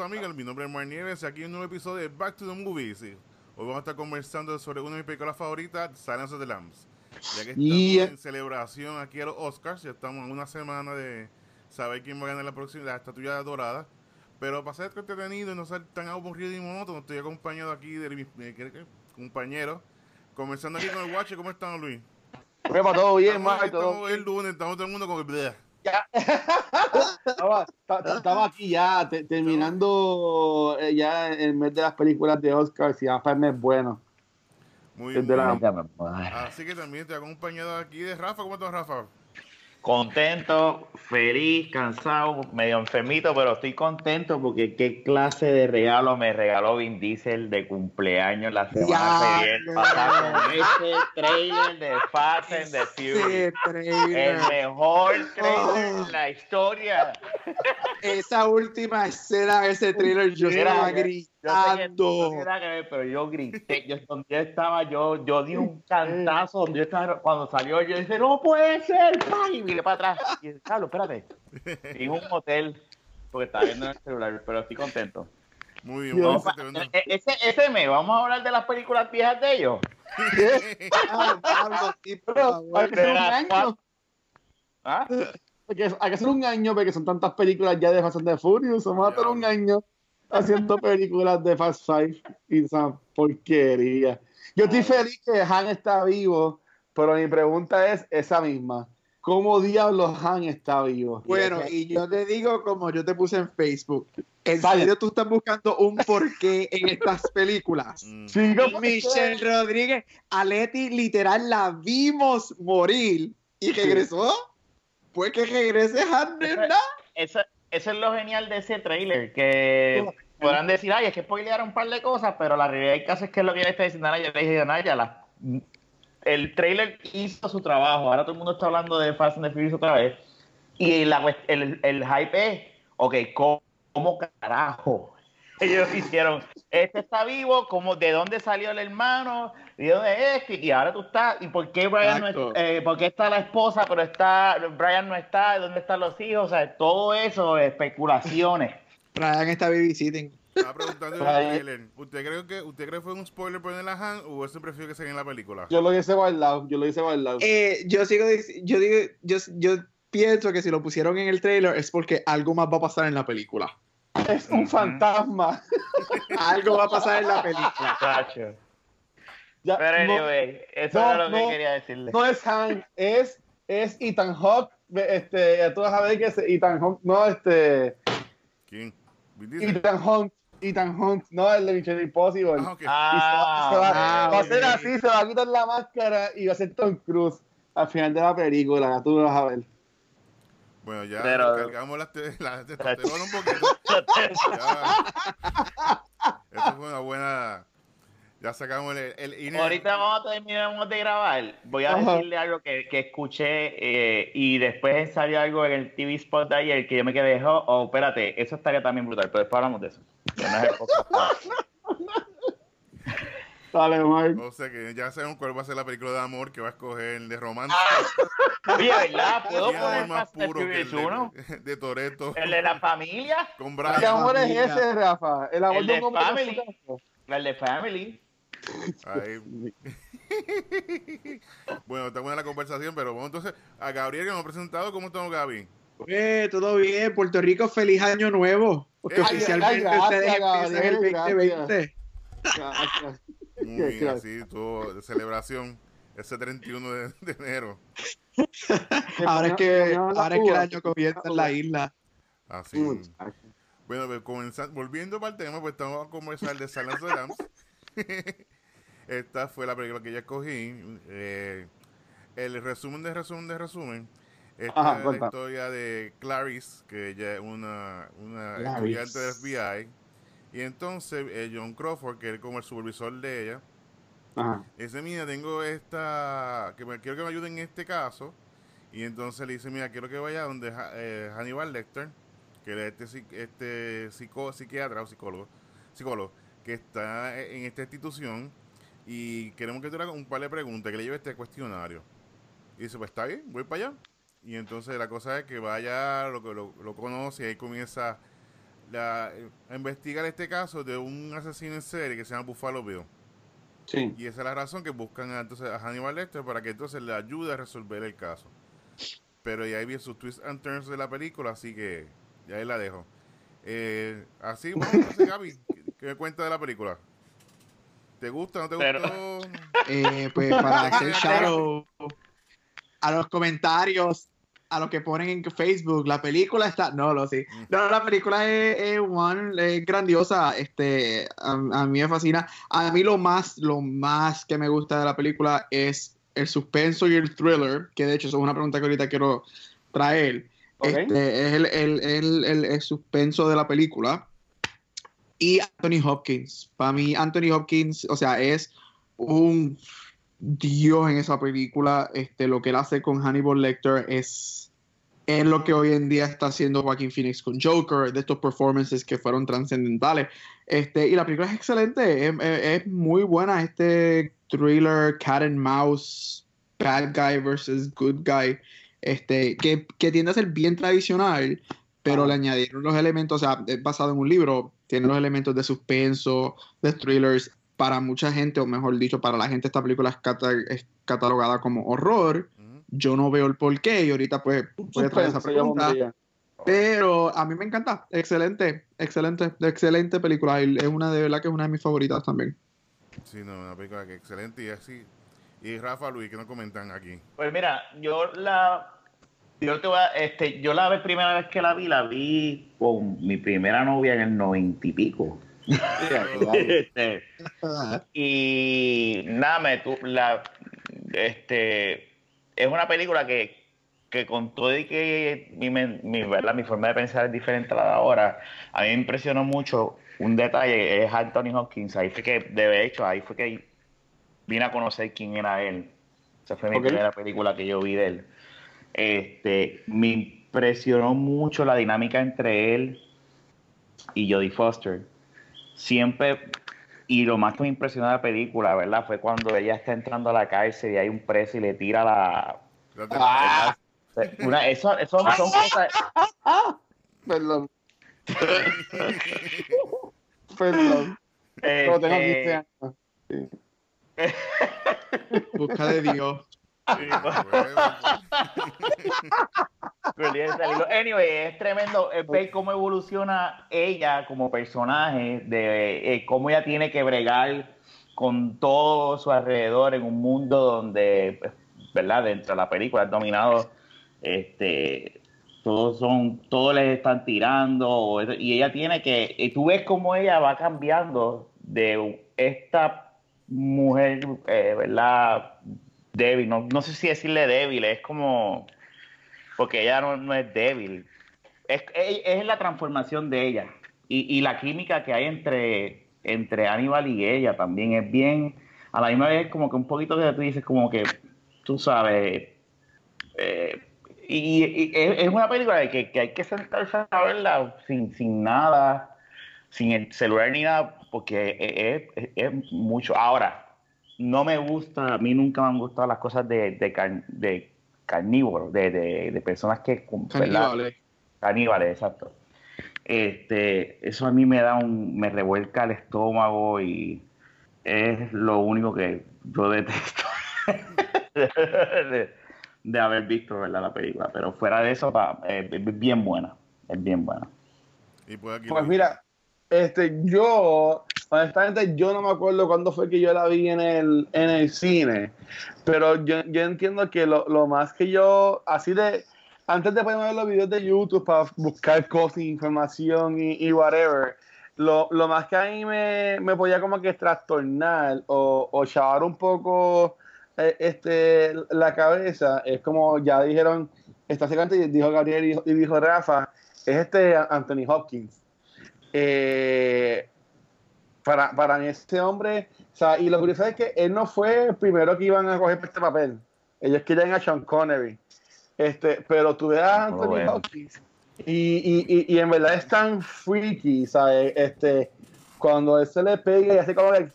Amigos, mi nombre es Mar Nieves y aquí un nuevo episodio de Back to the Movies. Hoy vamos a estar conversando sobre una de mis películas favoritas, Silence of the Lambs. Ya que estamos Yeah. en celebración aquí a los Oscars, ya estamos en una semana de saber quién va a ganar la próxima la estatuilla dorada. Pero para ser entretenido y no ser tan aburrido y monótono, estoy acompañado aquí de mis eh, ¿qué- qué? compañeros. Comenzando aquí con el Watch, ¿cómo están Luis? Prepa, todo bien, Mar, todo el lunes, estamos todo el mundo con el... ya. estaba, ta- ta- estaba aquí ya, te- terminando eh, ya el mes de las películas de Oscar, y ya para el mes bueno. Muy bien. la- Así que también estoy acompañado aquí de Rafa. ¿Cómo estás, Rafa? Contento, feliz, cansado, medio enfermito, pero estoy contento porque qué clase de regalo me regaló Vin Diesel de cumpleaños la semana pasada con ese trailer de Fast and the trailer. El mejor trailer de la historia. Esa última escena de ese trailer, yo estaba yo- Yo que gritando. ver, pero yo grité, yo, donde yo estaba, yo, yo di un cantazo, donde yo estaba, cuando salió, yo dije, no puede ser, ¡pam! Y miré para atrás, y dije, Carlos, espérate, en un hotel, porque estaba viendo en el celular, pero estoy contento. Muy bien. Vamos a tener- E- Ese, ese mes, vamos a hablar de las películas viejas de ellos. Ah, Pablo, sí, por Pero favor. hay que hacer un año, ¿Ah? hay que, hay que hacer un año porque son tantas películas ya de Fast and the Furious, vamos a hacer un año haciendo películas de Fast Five y esa porquería. Yo estoy feliz que Han está vivo, pero mi pregunta es esa misma. ¿Cómo diablos Han está vivo? Bueno, y yo te digo como yo te puse en Facebook. ¿En Vale. serio tú estás buscando un porqué en estas películas? Mm. Y Michelle Rodríguez, a Leti literal la vimos morir y regresó. Pues que regrese Han ¿verdad? Eso, eso es lo genial de ese trailer, que podrán decir, ay, es que spoilearon un par de cosas, pero la realidad del caso es que es lo que le está diciendo Naya, le dije, Naya, la- el trailer hizo su trabajo, ahora todo el mundo está hablando de Fast and the Furious otra vez, y la, el, el hype es, ok, ¿cómo, cómo carajo? Ellos hicieron, este está vivo, como de dónde salió el hermano, de dónde es, y ahora tú estás, y por qué Brian no Exacto. eh, por qué está la esposa, pero está, Brian no está, dónde están los hijos, o sea, todo eso, especulaciones. Brian está babysitting. Estaba preguntando en el. ¿Usted cree que usted cree que fue un spoiler poner a Han o usted prefiere que se en la película? Yo lo hice guardado, yo lo hice guardado. Eh, yo sigo, yo digo, yo, yo pienso que si lo pusieron en el trailer es porque algo más va a pasar en la película. es un fantasma. Algo va a pasar en la película. Ya, Pero no, anyway, eso no, es lo que quería decirle. no es Han, es, es Ethan Hawke. Este, tú vas a ver que es Ethan Hawke, no este. ¿Quién? Ethan Hunt, Ethan Hunt, no el de Mission Impossible. Ah, ok. Ah, se va, ah, va a ser así, se va a quitar la máscara y va a ser Tom Cruise al final de la película, tú lo vas a ver. Bueno, ya Pero- cargamos las te- un poquito. Ya. Eso fue una buena. Ya sacamos el, el inner- Ahorita vamos a terminar de grabar. Voy a Ajá. decirle algo que, que escuché eh, y después salió algo en el TV spot de ayer que yo me quedé, oh, oh, espérate, eso estaría también brutal, pero después hablamos de eso. No es el podcast. Dale, Mike. O sea que ya sabemos cuál va a ser la película de amor que va a escoger el de romance. Oye, ¿verdad? ¿Puedo poner más puro que el Furious 1? de, de Toretto ¿El de la familia? con ¿Qué Brian. amor es ese, Rafa? El amor El de de Family. ¿El de Family? Ahí. bueno, está buena la conversación, pero vamos entonces a Gabriel que nos ha presentado. ¿Cómo estamos, Gaby? Eh, todo bien, Puerto Rico, feliz año nuevo. Porque Ay, oficialmente ay, ustedes empiezan el Gabriel, 2020. Gracias. Muy bien, así, tuvo de celebración ese 31 de, de enero. Ahora es que, ahora es que el año comienza en la isla. Así. Muchacho. Bueno, pues, comenzando, volviendo para el tema, pues estamos a conversar de Silence of the Lambs. Esta fue la película que yo escogí. Eh, el resumen de resumen de resumen. Esta Ajá, es la cuenta. historia de Clarice, que ella es una, una estudiante del FBI. Y entonces eh, John Crawford, que es como el supervisor de ella, Ajá. dice, mira, tengo esta, que me, quiero que me ayuden en este caso. Y entonces le dice, mira, quiero que vaya donde eh, Hannibal Lecter, que es este, este psico- psiquiatra o psicólogo, psicólogo, que está en esta institución y queremos que te haga un par de preguntas, que le lleve este cuestionario. Y dice, pues está bien, voy para allá. Y entonces la cosa es que vaya, lo, lo, lo conoce y ahí comienza la, a investigar este caso de un asesino en serie que se llama Buffalo Bill. Sí. Y esa es la razón que buscan a, entonces a Hannibal Lecter para que entonces le ayude a resolver el caso. Pero ya ahí vi sus twists and turns de la película, así que ya ahí la dejo. Eh, así, bueno, entonces, Gaby, ¿qué- ¿qué me cuenta de la película? ¿Te gusta? ¿No te Pero- gustó? Eh, pues para hacer shadow a los comentarios, a los que ponen en Facebook, la película está, no lo sé, no, la película es, es one, es grandiosa, este, a, a mí me fascina, a mí lo más, lo más que me gusta de la película es el suspenso y el thriller, que de hecho eso es una pregunta que ahorita quiero traer, Ok. este, es el, el, el, el- el suspenso de la película. Y Anthony Hopkins. Para mí, Anthony Hopkins, o sea, es un dios en esa película. Este, lo que él hace con Hannibal Lecter es, es lo que hoy en día está haciendo Joaquin Phoenix con Joker, de estos performances que fueron trascendentales. Este, y la película es excelente, es, es- es muy buena. Este thriller, cat and mouse, bad guy versus good guy este, que, que tiende a ser bien tradicional, pero Ah. le añadieron los elementos, o sea, es basado en un libro, tiene los elementos de suspenso, de thrillers. Para mucha gente, o mejor dicho, para la gente, esta película es, cata- es catalogada como horror. Yo no veo el porqué y ahorita pues voy a traer esa pregunta. Pero a mí me encanta. Excelente, excelente, excelente película. Y es una de verdad que es una de mis favoritas también. Sí, no, una película que excelente y así. Y Rafa, Luis, que nos comentan aquí? Pues mira, yo la yo te voy a- este, yo la vez- primera vez que la vi, la vi con mi primera novia en el noventa y pico. Este, y nada, me tu- la este es una película que, que con todo y que mi, mi, ¿verdad? mi forma de pensar es diferente a la de ahora, a mí me impresionó mucho un detalle, es Anthony Hopkins, ahí fue que, de hecho, ahí fue que vine a conocer quién era él. Esa fue mi primera película que yo vi de él. Este, me impresionó mucho la dinámica entre él y Jodie Foster. Siempre, y lo más que me impresionó de la película, ¿verdad? Fue cuando ella está entrando a la cárcel y hay un preso y le tira la... Ah. Una, eso, eso son cosas... Perdón. Perdón. Tengo este, 15 años. Sí. Busca de Dios. Anyway, es tremendo ver cómo evoluciona ella como personaje, de eh, cómo ella tiene que bregar con todo su alrededor en un mundo donde, pues, ¿verdad? Dentro de la película es dominado, este, todos son, todos les están tirando, y ella tiene que, y tú ves cómo ella va cambiando de esta mujer, eh, ¿verdad? Débil, no, no sé si decirle débil, es como porque ella no, no es débil. Es, es, la transformación de ella. Y, y la química que hay entre, entre Aníbal y ella también es bien, a la misma vez como que un poquito que tú dices como que, tú sabes, eh, y, es, una película que, que hay que sentarse a verla sin, sin nada, sin el celular ni nada, porque es, es- es mucho. Ahora, no me gusta, a mí nunca me han gustado las cosas de, de, car- de carnívoros, de, de, de personas que... Caníbales. Caníbales, exacto. Este, eso a mí me da un, me revuelca el estómago y es lo único que yo detesto de, de haber visto ¿verdad? la película. Pero fuera de eso, pa, eh, es bien buena, es bien buena. Y pues aquí Pues mira, este, yo, honestamente, yo no me acuerdo cuándo fue que yo la vi en el, en el cine, pero yo, yo entiendo que lo, lo más que yo, así de, antes de ponerme ver los videos de YouTube para buscar cosas, información y, whatever, lo, lo más que a mí me, me podía como que trastornar o, o chavar un poco eh, este, la cabeza, es como ya dijeron, esta secante dijo Gabriel y dijo, y dijo Rafa, es este Anthony Hopkins. Eh, para, para mí este hombre, o sea, y lo curioso es que él no fue el primero que iban a coger este papel. Ellos querían a Sean Connery. Este, pero tú ves a Anthony veo. Hopkins y, y, y, y en verdad es tan freaky, ¿sabes? Este, cuando él se le pega y hace como que,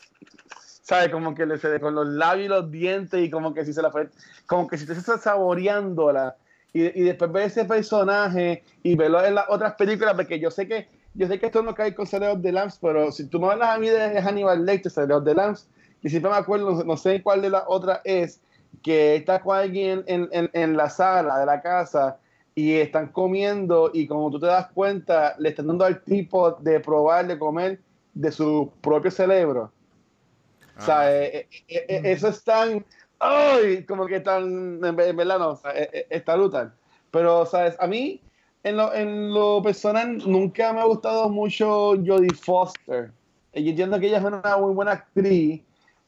¿sabes? Como que le se con los labios y los dientes y como que si se la fue, como que si te está saboreándola. Y, y después ver ese personaje y verlo en las otras películas, porque yo sé que yo sé que esto no cae con Cerebros de Lambs, pero si tú me hablas a mí de Hannibal Lecter, Cerebros de Lambs, y siempre me acuerdo, no sé cuál de las otras es, que está con alguien en, en, en, la sala de la casa y están comiendo y como tú te das cuenta, le están dando al tipo de probar, de comer de su propio cerebro. o sea, Ah, eh, eh, eh, eh, eso es tan, ¡ay! Como que tan, en, en verdad no, o sea, eh, eh, está brutal. Pero, ¿sabes? A mí, en lo, en lo personal, nunca me ha gustado mucho Jodie Foster. Yo entiendo que ella es una muy buena actriz,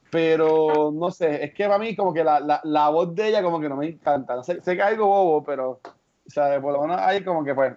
pero no sé, es que para mí como que la, la, la voz de ella como que no me encanta. No sé, sé que es algo bobo, pero, ¿sabes? Por lo menos hay como que pues,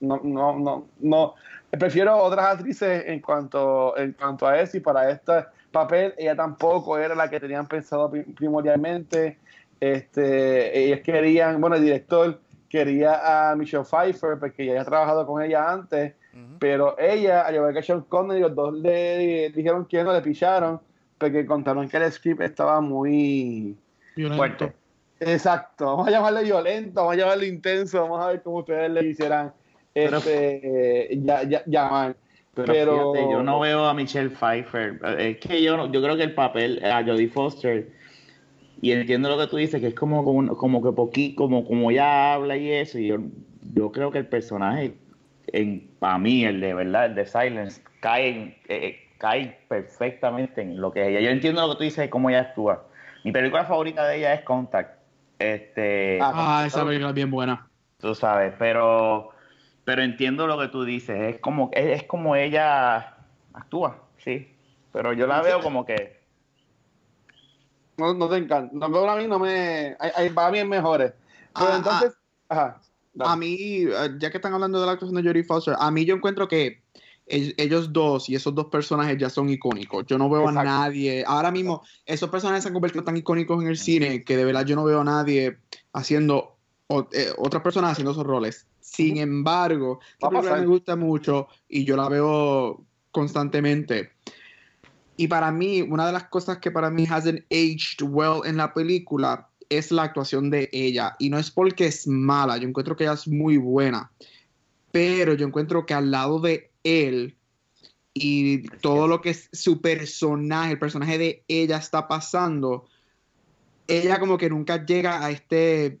no, no, no, no. Prefiero otras actrices en cuanto, en cuanto a eso y para este papel ella tampoco era la que tenían pensado pri- primordialmente. Este, ellos querían, bueno, el director quería a Michelle Pfeiffer porque ya había trabajado con ella antes, pero ella, al igual que Sean Connery, los dos le dijeron que no le picharon porque contaron que el script estaba muy Violento. Fuerte. exacto. Vamos a llamarle violento, vamos a llamarle intenso, vamos a ver cómo ustedes le quisieran Pero- este, eh, ya, ya- llamar. Pero, Pero- fíjate, yo no veo a Michelle Pfeiffer. Es que yo, no- yo creo que el papel a Jodie Foster, y entiendo lo que tú dices, que es como, como, como que poquito, como, como ella habla y eso, y yo, yo creo que el personaje, en, para mí, el de verdad, el de Silence, cae, en- eh, cae perfectamente en lo que es ella. Yo entiendo lo que tú dices de cómo ella actúa. Mi película favorita de ella es Contact. Este, Ah, Ah, esa película es bien buena. tú sabes, pero pero entiendo lo que tú dices, es como es, es como ella actúa, sí, pero yo la veo como que No, no te encanta. No, pero a mí no me. Hay, hay para mí es mejores. Pero Ah, entonces. Ajá. dale. A mí, eh, ya que están hablando de la actuación de Jodie Foster, a mí yo encuentro que ell- ellos dos y esos dos personajes ya son icónicos. Yo no veo Exacto. a nadie. Ahora mismo, esos personajes se han convertido tan icónicos en el cine que de verdad yo no veo a nadie haciendo, o- eh, otras personas haciendo esos roles. Sin embargo, esta película me gusta mucho y yo la veo constantemente. Y para mí, una de las cosas que para mí hasn't aged well en la película es la actuación de ella. Y no es porque es mala, yo encuentro que ella es muy buena. Pero yo encuentro que al lado de él y todo lo que es su personaje, el personaje de ella está pasando, ella como que nunca llega a este,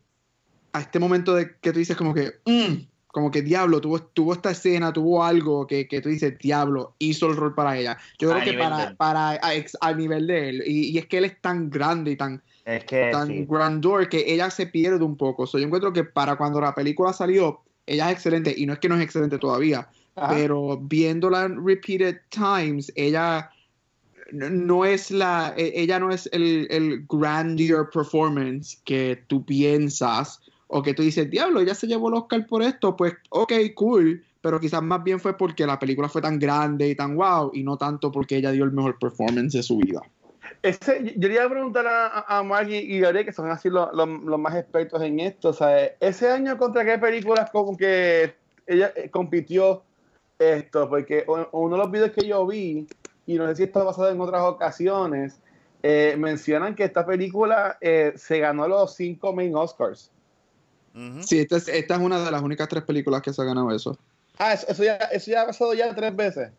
a este momento de que tú dices como que, "Mm", como que diablo, tuvo, tuvo esta escena, tuvo algo que, que tú dices, diablo, hizo el rol para ella. Yo A creo que para, para a, nivel de él. Y, y es que él es tan grande y tan, es que tan sí. grandeur que ella se pierde un poco. So, yo encuentro que para cuando la película salió, ella es excelente y no es que no es excelente todavía, Ajá. pero viéndola en repeated times, ella no- es la, e- ella no es el, el grandeur performance que tú piensas o que tú dices, diablo, ella se llevó el Oscar por esto, pues ok, cool, pero quizás más bien fue porque la película fue tan grande y tan wow y no tanto porque ella dio el mejor performance de su vida. Ese, yo le iba a preguntar a, a Maggie y Gabriel, que son así los, más expertos en esto. Ese año contra qué películas como que ella eh, compitió esto, porque uno de los videos que yo vi, y no sé si esto ha pasado en otras ocasiones, eh, mencionan que esta película eh, se ganó los cinco main Oscars. Sí, esta es, esta es una de las únicas tres películas que se ha ganado eso. Ah, eso, eso ya, eso ya ha pasado ya tres veces.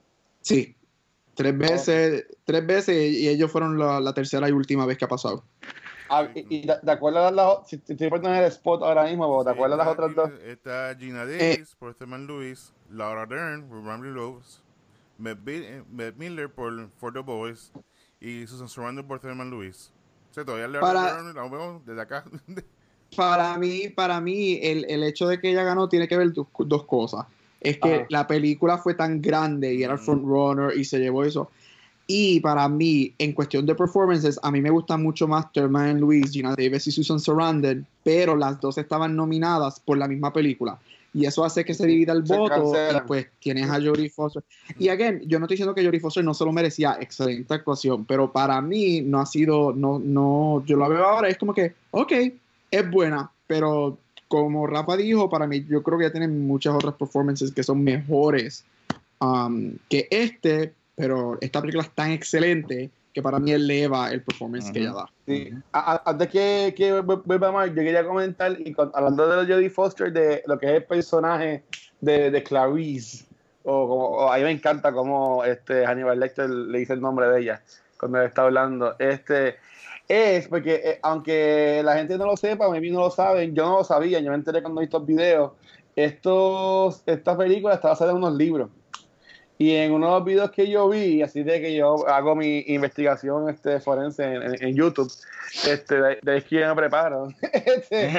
Sí, tres veces, tres veces y ellos fueron la, la tercera y última vez que ha pasado. Ah, y, y de, de acuerdo a las si te estoy poniendo el spot ahora mismo, ¿te acuerdas las otras dos? Está Gina Eh. Davis por Thelma Lewis, Laura Dern por Ramsey Rose, Matt, eh, Matt Miller por For the Boys y Susan Sarandon por Thelma Lewis. O sea, todavía Laura Para- Dern la vemos desde acá. Para mí, para mí, el, el hecho de que ella ganó tiene que ver dos, dos cosas. Es que Ajá. la película fue tan grande y era el frontrunner y se llevó eso. Y para mí, en cuestión de performances, a mí me gusta mucho más Thelma and Louise, Gina Davis y Susan Sarandon, pero las dos estaban nominadas por la misma película. Y eso hace que se divida el Se voto cancelan. y pues tienes a Jodie Foster. Y again, yo no estoy diciendo que Jodie Foster no se lo merecía, excelente actuación, pero para mí no ha sido, no, no, yo la veo ahora, es como que, ok, es buena, pero como Rafa dijo, para mí yo creo que ya tienen muchas otras performances que son mejores um, que este, pero esta película es tan excelente que para mí eleva el performance que ella da. Sí. Antes que, que vu- vuelva más, yo quería comentar, y con- hablando de Jodie Foster, de lo que es el personaje de, de Clarice, o como o a mí me encanta cómo este Hannibal Lecter le dice el nombre de ella cuando está hablando. Este es porque eh, aunque la gente no lo sepa, a mí no lo saben, yo no lo sabía, yo me enteré cuando vi estos videos. Estos, esta película está basada en unos libros. Y en uno de los videos que yo vi, así de que yo hago mi investigación este, forense en, YouTube, este, de, de que yo me preparo, este,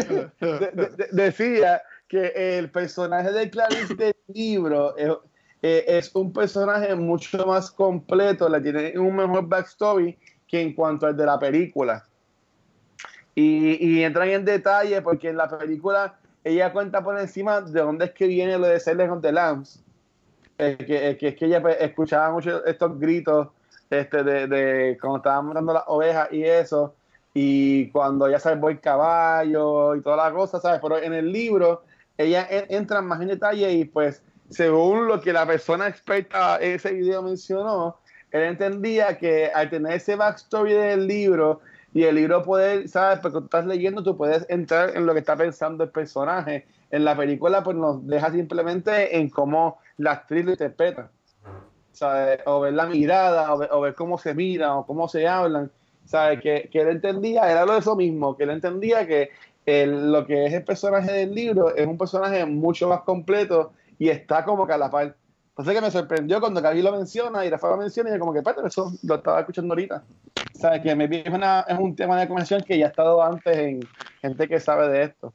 de- de- de- decía que el personaje de Clarice del libro es, eh, es un personaje mucho más completo, le tiene un mejor backstory que en cuanto al de la película. Y, y entran en detalle porque en la película ella cuenta por encima de dónde es que viene lo de Silence of the Lambs. Que, que es que ella pues, escuchaba mucho estos gritos este, de, de cuando estaban matando las ovejas y eso, y cuando ella salvó el caballo y toda la cosa, ¿sabes? Pero en el libro ella en- entra más en detalle y pues según lo que la persona experta ese video mencionó, él entendía que al tener ese backstory del libro y el libro poder, ¿sabes? Porque estás leyendo, tú puedes entrar en lo que está pensando el personaje. En la película, pues nos deja simplemente en cómo la actriz lo interpreta. ¿Sabes? O ver la mirada, o ver, o ver cómo se miran, o cómo se hablan. ¿Sabes? Que, que él entendía, era lo de eso mismo, que él entendía que lo que es el personaje del libro es un personaje mucho más completo y está como que a la par. Entonces que me sorprendió cuando Gaby lo menciona y Rafa lo menciona y yo como que, espérate, eso lo estaba escuchando ahorita. ¿Sabes? Que me es, una- es un tema de conversación que ya ha estado antes en gente que sabe de esto.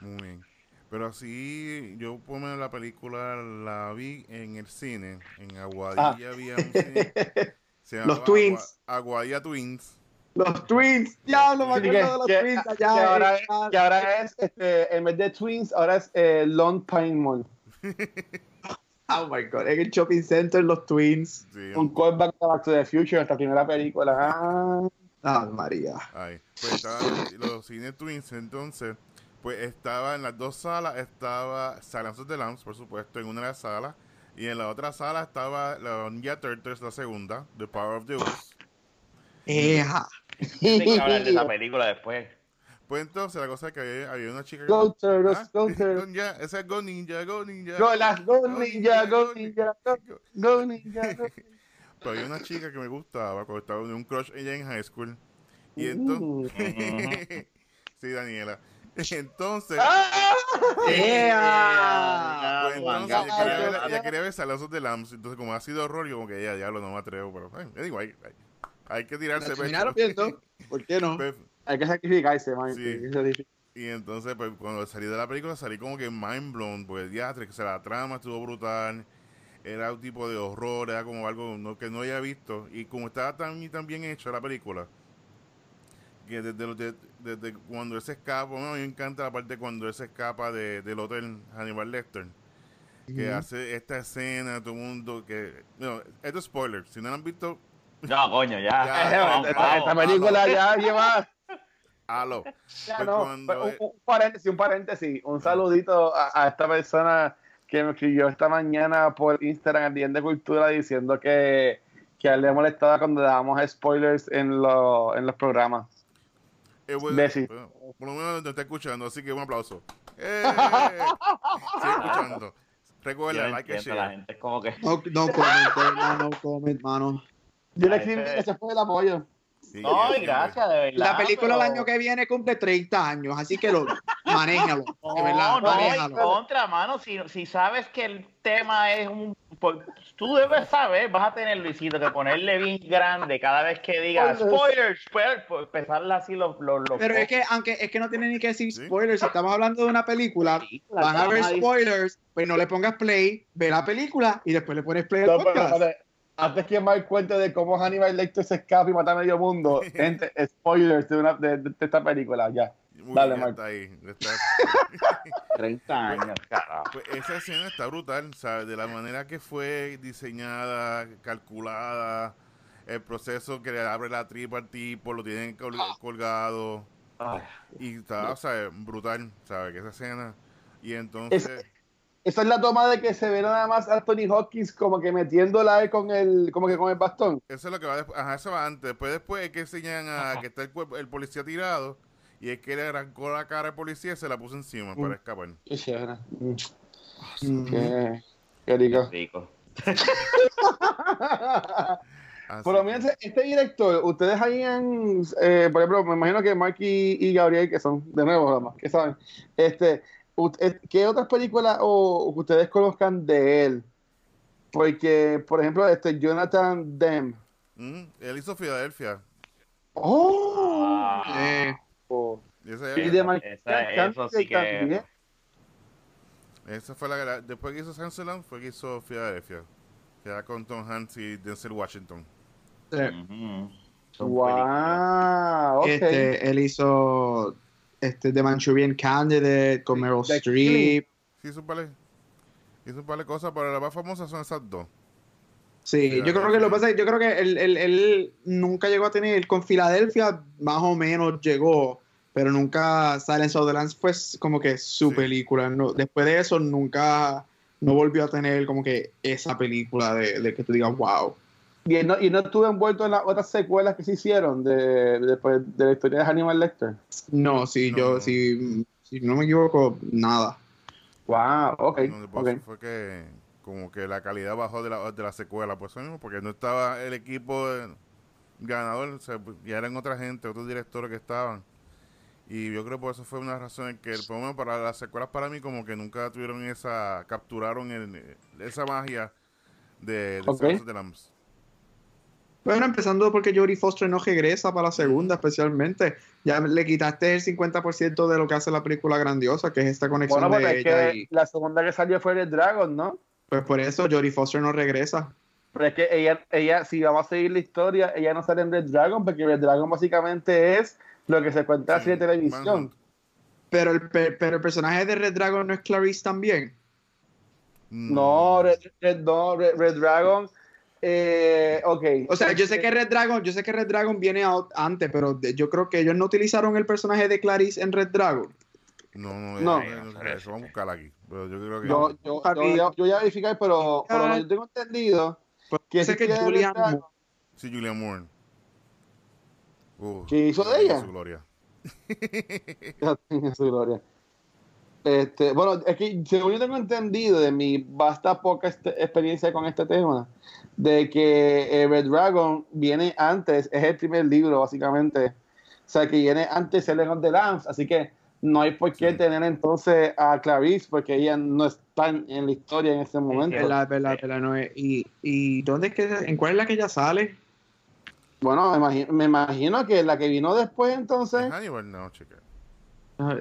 Muy bien. Pero así, yo por menos la película la vi en el cine. En Aguadilla había un cine. se Los Twins. Agua- Aguadilla Twins. Los Twins. Diablo, me acuerdo de los que- Twins que allá. ahora, en- que ahora es, este, en vez de Twins, ahora es eh, Long Pine Mall. Oh my god, en el shopping center, los Twins. Sí, Un callback a Back to the Future, esta primera película. Ah, María. Ay, pues estaban los cines Twins, entonces, pues estaba en las dos salas, estaba Silence of the Lambs, por supuesto, en una de las salas, y en la otra sala estaba la Ninja Turtles, la segunda, The Power of the Ooze. Eja. Tiene que hablar de esa película después. Pues entonces la cosa es que había, había una chica que... Go Turtles, Ah, Go Go Turtles. Ninja, esa es Go Ninja, Go Ninja. Go, las Go Ninja, Go Ninja, Go, Go Ninja. Go. Pero había una chica que me gustaba cuando estaba en un crush ella en high school. Y Uh. entonces... sí, Daniela. Entonces... ¡Ah! Ea. Pues entonces ella quería, ver, ella quería ver Salazos de Lambs. Entonces, como ha sido horror, yo como que ya, ya lo no me atrevo. Pero, ay, digo, hay, hay, hay que tirarse viendo. ¿Por qué no? Pues, Hay que sacrificarse, man. Sí. hay que sacrificarse. Y entonces, pues, cuando salí de la película, salí como que mind blown. Pues, diatre, que se la trama estuvo brutal. Era un tipo de horror, era como algo no- que no había visto. Y como estaba tan, y tan bien hecha la película, que desde, los de- desde cuando él se escapa, bueno, a mí me encanta la parte cuando él se escapa de, del hotel Hannibal Lecter. Que hace esta escena, todo el mundo que... No, esto es spoiler. Si no lo han visto, No, coño, ya. Esta, película ya lleva. Halo. Ya no, cuando un, es- un paréntesis, un paréntesis. Un saludito a, a esta persona que me escribió esta mañana por Instagram al Día de Cultura diciendo que, que a él le molestaba cuando dábamos spoilers en, lo- en los programas. Eh, bueno, por lo menos te está escuchando, así que un aplauso. ¡Eh! Sigue escuchando. Recuerda, no like y entiendo, la share. gente es como que. No, no comment, hermano, no comment, mano. Yo le escribí ese- ese fue el apoyo. Sí, No, y gracias, de verdad. La película el pero- año que viene cumple 30 años, así que lo manéjalo. No, de verdad, no, en manéjalo. contra, mano. Si, si sabes que el tema es un. pues, tú debes saber, vas a tener, Luisito, que ponerle bien grande cada vez que digas Spoilers. spoilers, spoilers, pues, empezarle así los. los, los Pero es que, aunque es que no tiene ni que decir spoilers, si estamos hablando de una película, van a decir- spoilers, pues no le pongas play, ve la película y después le pones play al No, pero, podcast. Antes que me cuenta de cómo Hannibal Lecter se escapa y mata a medio mundo, gente, spoilers de, una, de, de esta película, ya. Muy Dale, bien, Mark. está ahí. está. 30 años, carajo. Pues esa escena está brutal, ¿sabes? De la manera que fue diseñada, calculada, el proceso que le abre la tripa al tipo, lo tienen col- colgado. Ay, Y está, o sea, brutal, ¿sabes? Que esa escena. Y entonces. Esa es la toma de que se ve nada más a Anthony Hopkins como que metiéndola con el, como que con el bastón. Eso es lo que va después. Ajá, eso va antes. Después, después es que enseñan a que está el, cuerpo- el policía tirado. Y es que le arrancó la cara al policía y se la puso encima para escapar. Qué chévere. Mm. Qué, qué rico. Rico. Así Por lo menos este director, ustedes ahí en, eh, por ejemplo, me imagino que Mark y, y Gabriel, que son de nuevo, nada más, que saben, este, ¿qué otras películas o, o que ustedes conozcan de él? Porque, por ejemplo, este Jonathan Demme. Mm, él hizo Filadelfia. ¡Oh! Eh, Y ese- Y de Esa- eso sí que- también. esa fue la, Después que hizo Sansaland, fue que hizo Filadelfia. Que era con Tom Hanks y Denzel Washington. eh. Son películas. ¡Wow! Ok. este, él hizo este, The Manchurian Candidate con Meryl The Streep. Sí, hizo un par de, hizo un par de cosas, pero las más famosas son esas dos. Sí, yo creo que lo que pasa es que yo creo que él, él- él nunca llegó a tener, con Filadelfia más o menos llegó, pero nunca Silence of the Lambs fue como que su Sí. película. No, después de eso nunca, no volvió a tener como que esa película de, de que tú digas, wow. Y no, y no estuvo envuelto en las otras secuelas que se hicieron de, de, pues, de la historia de Hannibal Lecter. No, si No, yo, no. Si, si no me equivoco, nada. ¡Wow! Ok. Donde pasó ok. fue que como que la calidad bajó de la, de la secuela, pues eso mismo, porque no estaba el equipo ganador, o sea, ya eran otra gente, otros directores que estaban. Y yo creo que por eso fue una razón en que, por lo menos para las secuelas para mí, como que nunca tuvieron esa, capturaron el- esa magia de, de Ok. Silence of the Lambs. Bueno, empezando porque Jodie Foster no regresa para la segunda, especialmente. Ya le quitaste el 50% de lo que hace la película grandiosa, que es esta conexión Bueno, porque de es ella. que Y, la segunda que salió fue el Dragon, ¿no? pues por eso Jodie Foster no regresa. Pero es que ella, ella, si vamos a seguir la historia, ella no sale en Red Dragon, porque Red Dragon básicamente es lo que se cuenta así de televisión. Pero el, pe- pero el personaje de Red Dragon no es Clarice también. No, Red, Red- no, Red, Red Dragon, eh, ok. O sea, yo sé que Red Dragon, yo sé que Red Dragon viene out antes, pero de- yo creo que ellos no utilizaron el personaje de Clarice en Red Dragon. No, no, No. eh, no sé, eso vamos a buscar aquí. Pero yo creo que. Yo, yo, yo, ya- yo voy a verificar, pero lo yo tengo entendido Pues, que sé sí que Julian. Moore- Sí, Julian Moore. Uh, ¿Qué hizo de ella? Su gloria. Ya su gloria. Este, bueno, es que según yo tengo entendido de mi vasta poca este- experiencia con este tema, de que eh, Red Dragon viene antes, es el primer libro básicamente, o sea que viene antes Silence of the Lambs, así que no hay por qué Sí. tener entonces a Clarice porque ella no está en, la historia en ese momento. Verdad, verdad, verdad, no es. ¿Y, ¿Y dónde es que, en cuál es la que ella sale? Bueno, me imagino, me imagino que la que vino después entonces... ¿Es Hannibal? No, chica. Ah,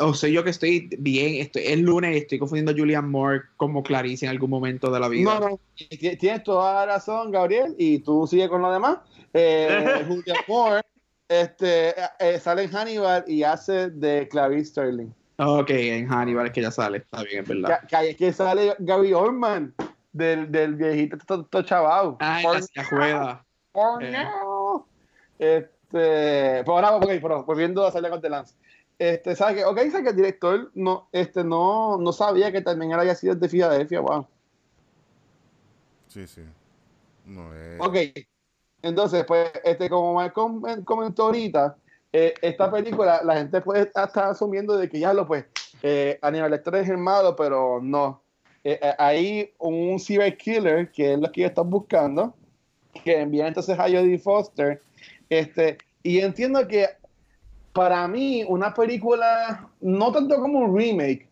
O sea, yo que estoy bien, estoy, es lunes y estoy confundiendo a Julian Moore como Clarice en algún momento de la vida. No, no, ti- tienes toda la razón, Gabriel, y tú sigue con lo demás. Eh, Julia Moore este, eh, sale en Hannibal y hace de Clarice Sterling. Ok, en Hannibal es que ella sale, está bien, es verdad. Que, que ahí es que sale Gary Oldman, del, del viejito to, to chaval. Ah, en Por- la juega. por Eh. no. Este, pero ahora, pero volviendo a salir con The Lance. Este, ¿sabes qué? Ok, sé que el director no, este, no, no sabía que también él había sido de Filadelfia, wow. Sí, sí. No, es. Ok, entonces, pues, este, como me com- comentó ahorita, eh, esta película, la gente puede estar asumiendo de que ya lo, pues, eh, Aníbal Lecter es el malo, pero no. Eh, eh, hay un serial killer, que es lo que están buscando, que envía entonces a Jodie Foster, este, y entiendo que para mí una película, no tanto como un remake,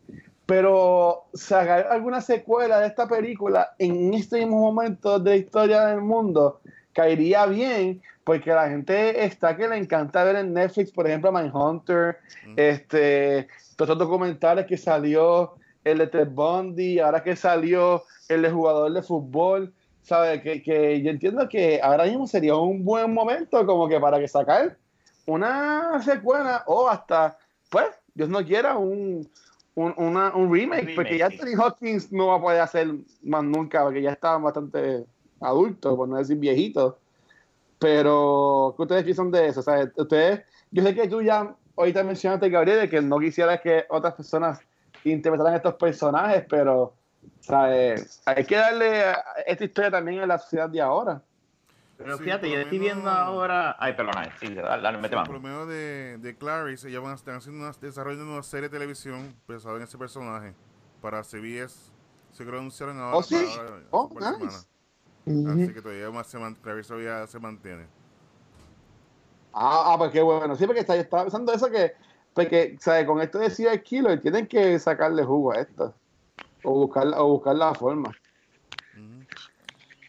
pero sacar alguna secuela de esta película en este mismo momento de la historia del mundo caería bien porque la gente está que le encanta ver en Netflix, por ejemplo, Mindhunter, Mm. este, todos los documentales que salió, el de Ted Bundy, ahora que salió el de jugador de fútbol, ¿sabes? Que, que yo entiendo que ahora mismo sería un buen momento como que para que sacar una secuela o hasta, pues, Dios no quiera, un, un, una- un remake, Remake, porque ya. Anthony Hopkins no va a poder hacer más nunca, porque ya está bastante adulto, por no decir viejito. Pero, ¿qué ustedes piensan de eso? O sea, ustedes, yo sé que tú ya ahorita mencionaste, Gabriel, de que no quisieras que otras personas interpretaran estos personajes, pero, ¿sabes? Hay que darle a esta historia también a la sociedad de ahora. Pero Sí, fíjate, yo estoy viendo ahora. Ay, perdona, sí, dale, dale, mete Por lo mano. menos de, de Clarice, ellas van a estar haciendo una, desarrollando una serie de televisión basada en ese personaje para CBS. Se creo que anunciaron ahora. Oh, sí. ahora, Oh, nice. Así que todavía más se, Clarice todavía se mantiene. Ah, ah, pues qué bueno. Sí, porque está- estaba pensando eso que, porque, ¿sabes? Con esto de serial killer, tienen que sacarle jugo a esto. O buscar, o buscar la forma.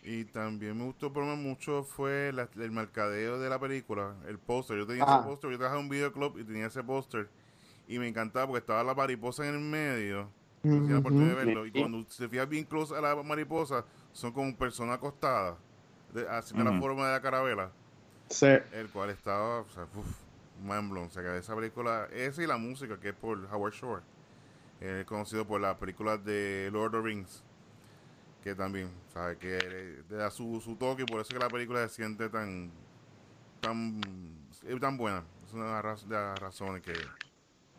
Y también me gustó por lo menos mucho fue la- el mercadeo de la película, el póster. Yo tenía Ajá. ese póster, yo trabajaba en un videoclub y tenía ese póster. Y me encantaba porque estaba la mariposa en el medio. Tenía la oportunidad de verlo. Y cuando se fijas bien close a la mariposa, son como personas acostadas, de, haciendo la Ujú. forma de la carabela. Sí. El cual estaba, o sea, uff, mind blown. O sea, que esa película, esa y la música que es por Howard Shore. eh, conocido por las películas de Lord of the Rings. Que también, ¿sabes? Que le da su, su toque y por eso es que la película se siente tan, tan, tan buena. Es una de las raz- de las razones que...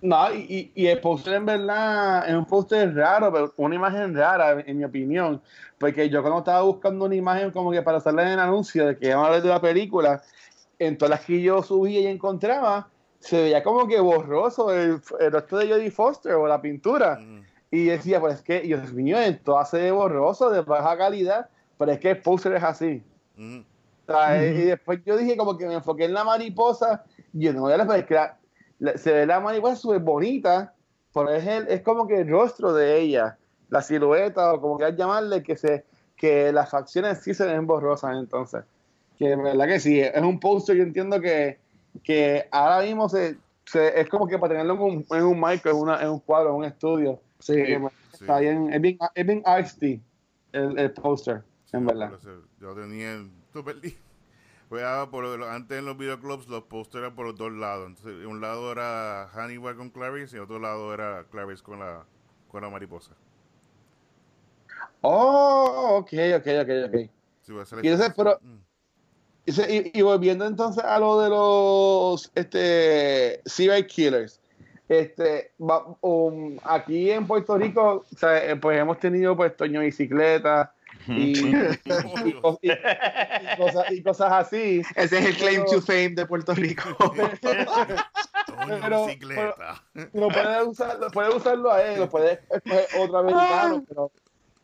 No, y, y, el póster en verdad es un póster raro, pero una imagen rara, en mi opinión. Porque yo cuando estaba buscando una imagen como que para hacerla en el anuncio de que iban a hablar de la película, en todas las que yo subía y encontraba, se veía como que borroso el, el resto de Jodie Foster o la pintura. Mm, Y decía, pues es que, Dios mío, esto hace borroso, de baja calidad, pero es que el póster es así. mm, O sea, Ujú. Y después yo dije como que me enfoqué en la mariposa. y Yo no voy a la que la- la- se ve la mariposa súper bonita, pero es, el- es como que el rostro de ella, la silueta o como quieras llamarle, que se que las facciones sí se ven borrosas entonces. Que en verdad que sí, es un póster, yo entiendo que, que ahora mismo se, se- es como que para tenerlo en un, en un micro, en, una- en un cuadro, en un estudio. Sí. Está bien, es bien, es bien el, el póster, Sí, en verdad. Yo tenía el-. Pues, ah, por lo- antes en los videoclubs los posters eran por los dos lados. Entonces, un lado era Hannibal con Clarice y otro lado era Clarice con la, con la mariposa. Oh, ok, ok, ok, ok. Sí, Y entonces, pero- Mm. Y volviendo entonces a lo de los este, serial killers, este, um, aquí en Puerto Rico, o sea, eh, pues hemos tenido pues Toño Bicicleta y, y- y cos- y- y cosas, y cosas así. Ese es el claim Pero- to fame de Puerto Rico. Toño pero- bicicleta. No puedes usarlo, puedes usarlo a él, lo puedes escoger otro americano, pero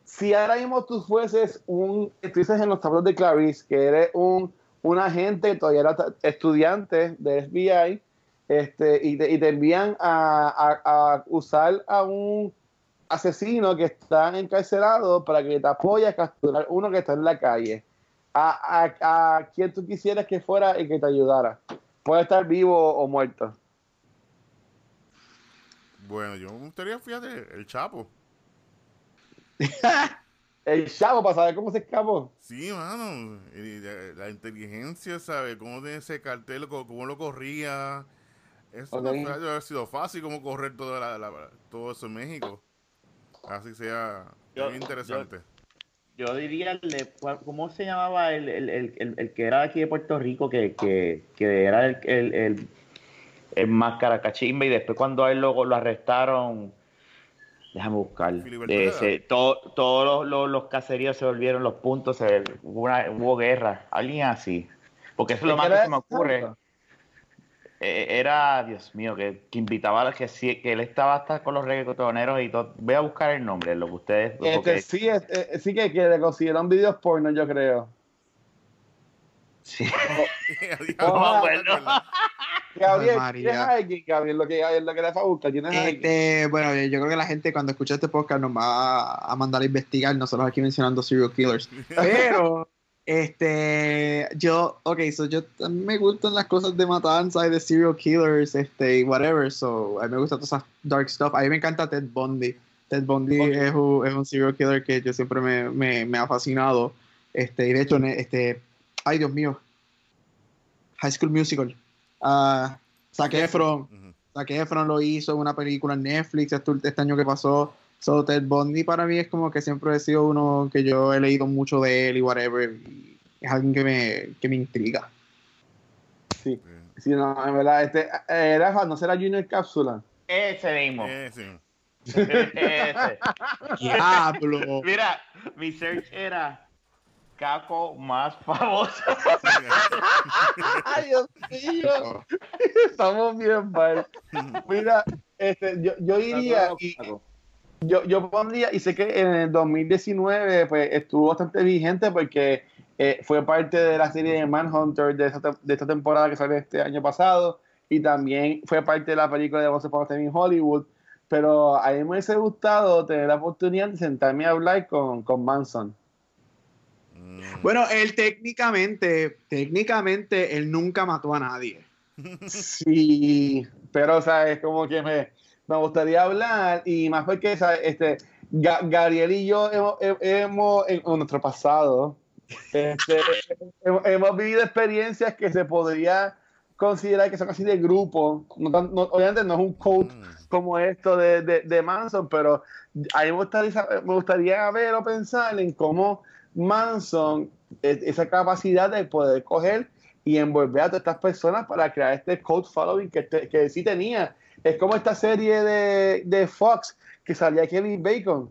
si ahora mismo tú fueses un, estuvieses en los tablos de Clarice, que eres un, un agente todavía era estudiante de FBI, este, y, te, y te envían a, a- a usar a un asesino que está encarcelado para que te apoye a capturar uno que está en la calle. A, a, a quien tú quisieras que fuera y que te ayudara. Puede estar vivo o muerto. Bueno, yo me gustaría, fíjate, el Chapo. El chavo para saber cómo se escapó. Sí, mano. la, la inteligencia, ¿sabes? Cómo tiene ese cartel, cómo, cómo lo corría. Eso no Ok. fue- debe haber sido fácil como correr toda la- la- todo eso en México. Así sea Yo- bien interesante. Yo diría, el de- ¿cuál- ¿cómo se llamaba el, el, el, el- el que era de aquí de Puerto Rico, que, que, que era el, el, el, el máscara cachimba y después cuando a él lo, lo arrestaron, déjame buscar, eh, se- todos los, los, los caseríos se volvieron los puntos, se, hubo, una- hubo guerra, alguien así, porque eso es lo más que se me ocurre. Era, Dios mío, que, que invitaba que sí, que él estaba hasta con los reggaetoneros y todo. Voy a buscar el nombre, lo que ustedes. Este, porque- sí, este, sí que, que le consiguieron videos porno, yo creo. sí. Oh, me acuerdo. Gabriel, María. ¿tienes a alguien, Gabriel? Lo que, Gabriel, lo que le fue a buscar, ¿tienes a alguien? Este, bueno, yo creo que la gente cuando escucha este podcast nos va a mandar a investigar, nosotros aquí mencionando serial killers. Pero, este, yo, ok, so yo me gustan las cosas de matanza y de serial killers, este, y whatever, so a mí me gusta toda esa dark stuff. A mí me encanta Ted Bundy. Ted Bundy es, un, es un serial killer que yo siempre me, me, me ha fascinado. Este, y de hecho, este, ay Dios mío, High School Musical. Ah, Zac Efron. Zac Efron lo hizo en una película en Netflix este, este año que pasó. So, Ted Bundy para mí es como que siempre he sido uno que yo he leído mucho de él y whatever. y es alguien que me, que me intriga. Sí, Sí. no, en verdad, este, eh, Rafa, ¿no será Junior Cápsula? Ese mismo. Sí. Ese. Diablo. Mira, mi search era Caco más famoso. ¡Ay, Dios mío! Estamos bien mal. Mira, este, yo, yo iría, y, yo, yo pondría, y sé que en el 2019 pues, estuvo bastante vigente porque eh, fue parte de la serie de Manhunter de esta, de esta temporada que salió este año pasado y también fue parte de la película de Once Upon a Time in Hollywood. Pero a mí me hubiese gustado tener la oportunidad de sentarme a hablar con, con Manson. Mm. Bueno, él técnicamente, técnicamente, él nunca mató a nadie. Sí, pero, o sea, es como que me, me gustaría hablar y más porque, ¿sabes? Este, Ga- Gabriel y yo hemos, hemos- en nuestro pasado, este, hemos, hemos vivido experiencias que se podría considerar que son así de grupo. No tan- no- obviamente no es un cult Mm. como esto de, de, de Manson, pero a mí me gustaría, saber- me gustaría ver o pensar en cómo Manson, eh, esa capacidad de poder coger y envolver a todas estas personas para crear este cult following que, te- que sí tenía. Es como esta serie de, de Fox que salía Kevin Bacon,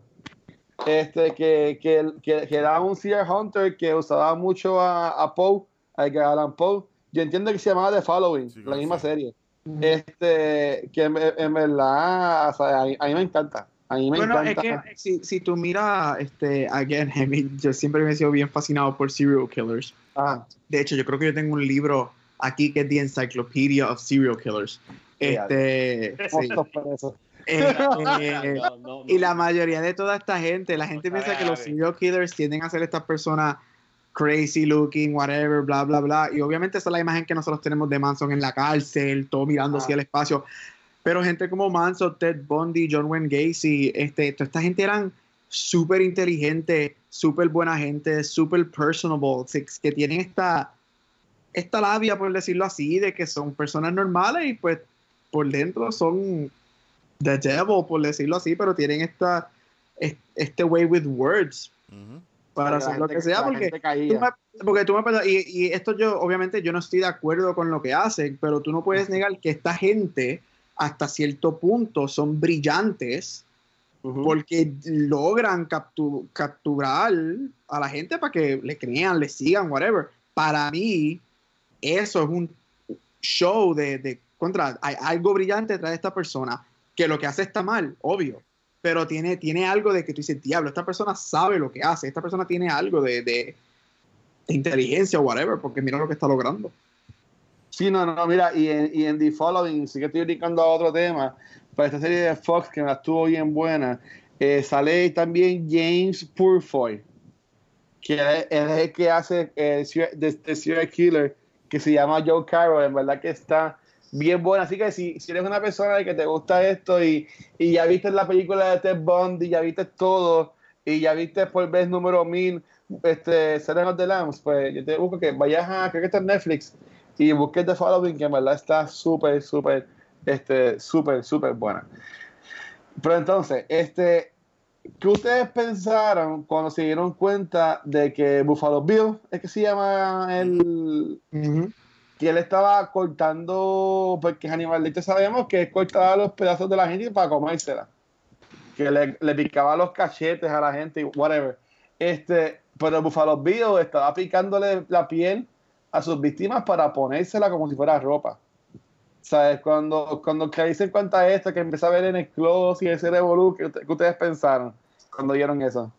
este, que, que, que, que era un Seer Hunter que usaba mucho a, a Poe, a Edgar Allan Poe. Yo entiendo que se llamaba The Following, Sí, la misma sí. serie. Este, que en, en verdad, o sea, a, mí, a mí me encanta. A mí me bueno, es encanta. que si, si tú miras, este, again, I mean, yo siempre me he sido bien fascinado por serial killers. Ah, De hecho, yo creo que yo tengo un libro aquí que es The Encyclopedia of Serial Killers. Este, sí. postos por eso. Eh, eh, No, no, no. y la mayoría de toda esta gente, la gente piensa que los serial killers tienden a ser estas personas crazy looking, whatever, bla, bla, bla. Y obviamente esa es la imagen que nosotros tenemos de Manson en la cárcel, todo mirando Ah. hacia el espacio. Pero gente como Manson, Ted Bundy, John Wayne Gacy, este, toda esta gente eran súper inteligentes, súper buena gente, súper personable, que tienen esta, esta labia, por decirlo así, de que son personas normales y pues por dentro son the devil, por decirlo así, pero tienen esta, es- este way with words Ujú. para La hacer lo que sea, porque tú me, porque tú me perdonas, y, y esto yo, obviamente, yo no estoy de acuerdo con lo que hacen, pero tú no puedes negar que esta gente, hasta cierto punto, son brillantes porque logran captu- capturar a la gente para que le crean, le sigan, whatever. Para mí, eso es un show de, de hay algo brillante detrás de esta persona, que lo que hace está mal, obvio, pero tiene, tiene algo de que tú dices, diablo, esta persona sabe lo que hace, esta persona tiene algo de, de, inteligencia o whatever, porque mira lo que está logrando. Sí, no, no, mira, y en, y en The Following, sí que estoy brincando a otro tema, para esta serie de Fox que me estuvo bien buena, eh, sale también James Purfoy, que es el que hace eh, serial killer, que se llama Joe Carroll, en verdad que está bien buena, así que si, si eres una persona que te gusta esto y, y ya viste la película de Ted Bundy, ya viste todo, y ya viste por vez número 1000, este, Silence of the Lambs, pues yo te busco que vayas a, creo que está en Netflix, y busques The Following, que en verdad está súper, súper, este, súper, súper buena. Pero entonces, este, ¿qué ustedes pensaron cuando se dieron cuenta de que Buffalo Bill, es que se llama el, que él estaba cortando, porque Hannibal Lecter sabemos que cortaba los pedazos de la gente para comérsela, que le, le picaba los cachetes a la gente y whatever. Este, pero Buffalo Bill estaba picándole la piel a sus víctimas para ponérsela como si fuera ropa. ¿Sabes? Cuando, cuando caí en cuenta esto, que empecé a ver en el close y ese revolú, ¿qué, usted- qué ustedes pensaron cuando vieron eso?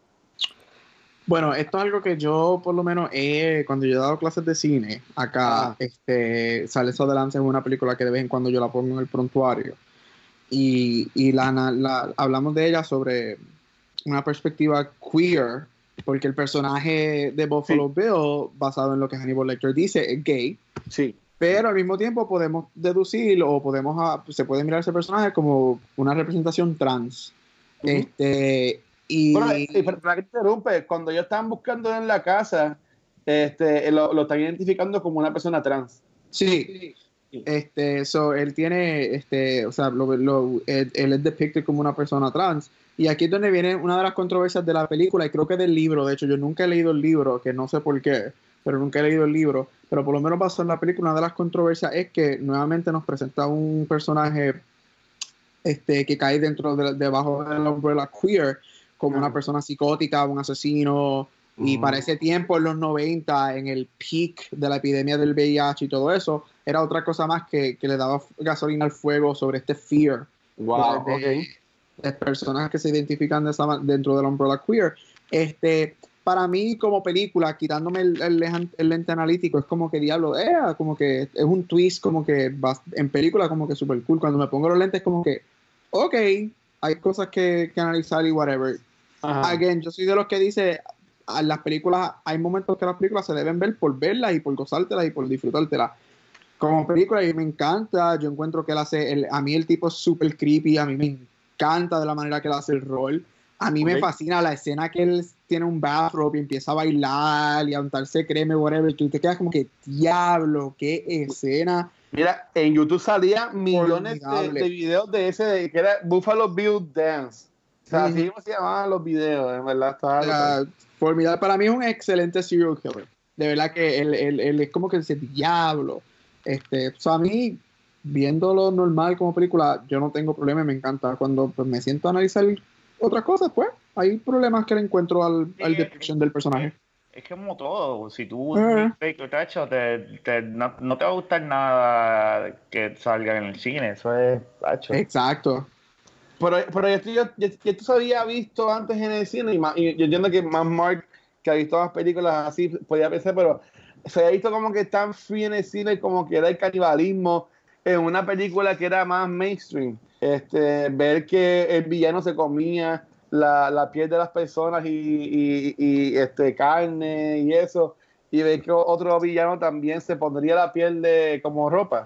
Bueno, esto es algo que yo, por lo menos, he, cuando yo he dado clases de cine, acá, Ah. este, sale eso adelante en una película que de vez en cuando yo la pongo en el prontuario. Y, y la, la- hablamos de ella sobre una perspectiva queer, porque el personaje de Buffalo Bill, basado en lo que Hannibal Lecter dice, es gay, Sí. pero al mismo tiempo podemos deducir o podemos ah, se puede mirar ese personaje como una representación trans. Ujú. Este, y, Bueno, y para que te interrumpe, cuando ellos estaban buscando en la casa, este, lo, lo están identificando como una persona trans. Sí. Este, so, él tiene, este, o sea, lo, lo- él, él es depicted como una persona trans. Y aquí es donde viene una de las controversias de la película, y creo que del libro. De hecho, yo nunca he leído el libro, que no sé por qué, pero nunca he leído el libro. Pero por lo menos basado en la película, una de las controversias es que nuevamente nos presenta un personaje este, que cae dentro de, debajo de la umbrella queer, como una persona psicótica, un asesino, y Mm. para ese tiempo, en los 90, en el peak de la epidemia del VIH y todo eso, era otra cosa más que, que le daba gasolina al fuego sobre este fear. Wow, de, ok. de personas que se identifican de esa, dentro del umbrella queer. Este, para mí como película, quitándome el, el, el lente analítico, es como que diablo, eh, como que es un twist como que va, en película como que super cool. Cuando me pongo los lentes como que, ok, hay cosas que, que analizar y whatever. Again, yo soy de los que dice, a las películas, hay momentos que las películas se deben ver por verlas y por gozártelas y por disfrutártelas. Como película, y me encanta, yo encuentro que él hace, el, a mí el tipo es súper creepy, a mí me encanta de la manera que él hace el rol. A mí me fascina la escena que él tiene un bathrobe y empieza a bailar y a untarse creme, whatever. Tú te quedas como que, diablo, qué escena. Mira, en YouTube salían millones de, videos de ese, que era Buffalo Bill Dance. O sea, así se llamaban los videos, en verdad. Estaba formidable. Para mí es un excelente serial killer. De verdad que él, él, es como que ese diablo. Este, o sea, a mí, viéndolo normal como película, yo no tengo problema, me encanta. Cuando pues, me siento a analizar otras cosas, pues hay problemas que le encuentro al, al del personaje. Es que como todo, si tú uh te, te, no, no, te va a gustar nada que salga en el cine, eso es tacho. Exacto. Pero, pero yo, yo, yo, tú había visto antes en el cine y, yo entiendo que más Mark que ha visto más películas así podía pensar, pero se había visto como que tan free en el cine como que era el canibalismo en una película que era más mainstream. Este, ver que el villano se comía la, la piel de las personas y, y, y, este, carne y eso, y ver que otro villano también se pondría la piel de como ropa.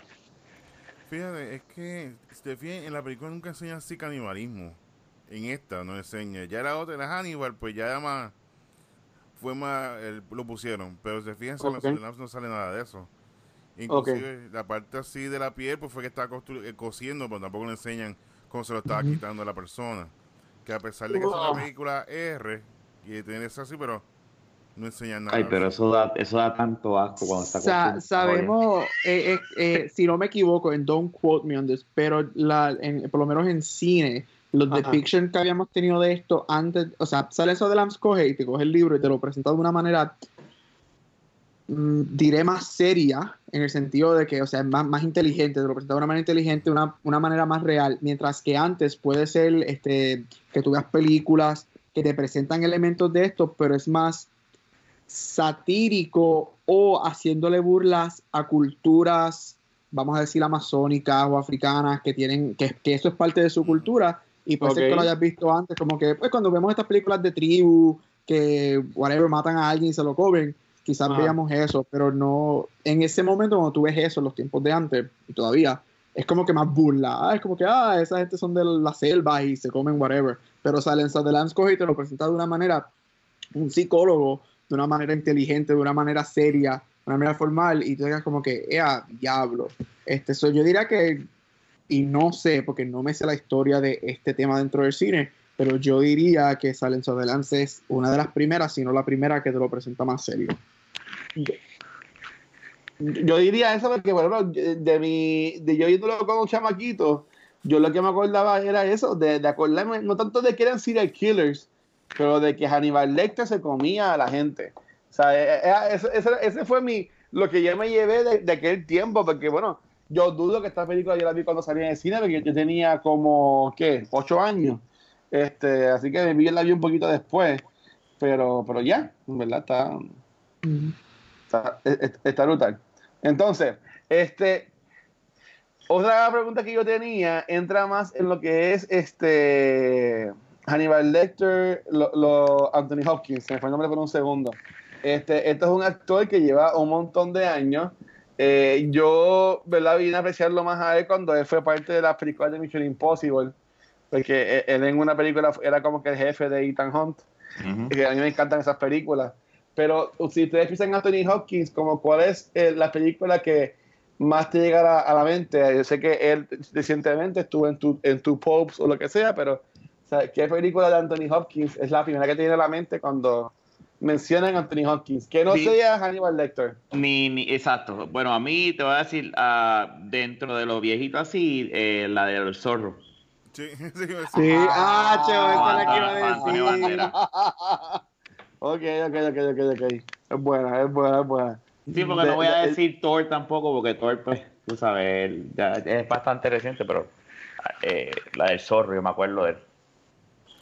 Fíjate, es que en la película nunca enseña así canibalismo. En esta no enseña. Ya la otra, la Hannibal, pues ya más fue más, lo pusieron. Pero se fijan, no sale nada de eso. Inclusive la parte así de la piel, pues fue que estaba eh, cosiendo, pero tampoco le enseñan cómo se lo estaba quitando a la persona. Que a pesar de que es una película R y tiene eso así, pero no enseñan nada. Ay, pero eso. da, eso da tanto asco cuando está Sabemos, eh, eh, si no me equivoco, en Don't Quote Me on This, pero la, por lo menos en cine, los depictions que habíamos tenido de esto antes, o sea, sale eso de Lambs coge y te coge el libro y te lo presenta de una manera, mm, diré más seria, en el sentido de que, o sea, más, más inteligente, te lo presenta de una manera inteligente, una, una manera más real, mientras que antes puede ser este, que tú veas películas que te presentan elementos de esto, pero es más satírico o haciéndole burlas a culturas, vamos a decir, amazónicas o africanas que tienen, que, que eso es parte de su cultura y puede ser que lo hayas visto antes, como que pues cuando vemos estas películas de tribu que whatever matan a alguien y se lo cobren, quizás veamos eso, pero no en ese momento cuando tú ves eso en los tiempos de antes y todavía es como que más burla, ah, es como que ah, esa gente son de la selva y se comen whatever, pero salen de Lance y te lo presenta de una manera un psicólogo de una manera inteligente, de una manera seria, de una manera formal, y tú digas como que, ¡ea, diablo! Este, so, yo diría que, y no sé, porque no me sé la historia de este tema dentro del cine, pero yo diría que Silence of the Lambs es una de las primeras, si no la primera que te lo presenta más serio. Yo diría eso porque, bueno, de, mi, de yo yéndolo como chamaquito, yo lo que me acordaba era eso, de, de acordarme, no tanto de que eran serial killers, pero de que Hannibal Lecter se comía a la gente. O sea, e, e, ese, ese, fue mi, lo que yo me llevé de, aquel tiempo, porque bueno, yo dudo que esta película yo la vi cuando salía en el cine, porque yo tenía como, ¿qué? Ocho años. Este, así que vi la vi un poquito después, pero, pero ya, en verdad está, está, e, está, brutal. Entonces, este, otra pregunta que yo tenía entra más en lo que es este Hannibal Lecter, lo, Anthony Hopkins, se me fue el nombre por un segundo. Este, este es un actor que lleva un montón de años. Eh, yo, ¿verdad? Vine a apreciarlo más a él cuando él fue parte de las películas de Mission Impossible. Porque él en una película era como que el jefe de Ethan Hunt. que a mí me encantan esas películas. Pero si ustedes piensan en Anthony Hopkins, como cuál es eh, la película que más te llega a, la mente. Yo sé que él recientemente estuvo en tu, en tu Popes o lo que sea, pero ¿qué película de Anthony Hopkins es la primera que te viene a la mente cuando mencionan a Anthony Hopkins? Que no sea Hannibal Lecter. Ni, ni, exacto. Bueno, a mí te voy a decir, uh, dentro de los viejitos así, eh, la del zorro. Sí, sí, sí. Ah, chévere, esta es la que iba a decir. ok, ok, ok, ok, ok. Es buena, es buena, es buena. Sí, porque no voy a decir Thor tampoco, porque Thor, pues, tú sabes, ya es bastante reciente, pero eh, la del zorro, yo me acuerdo de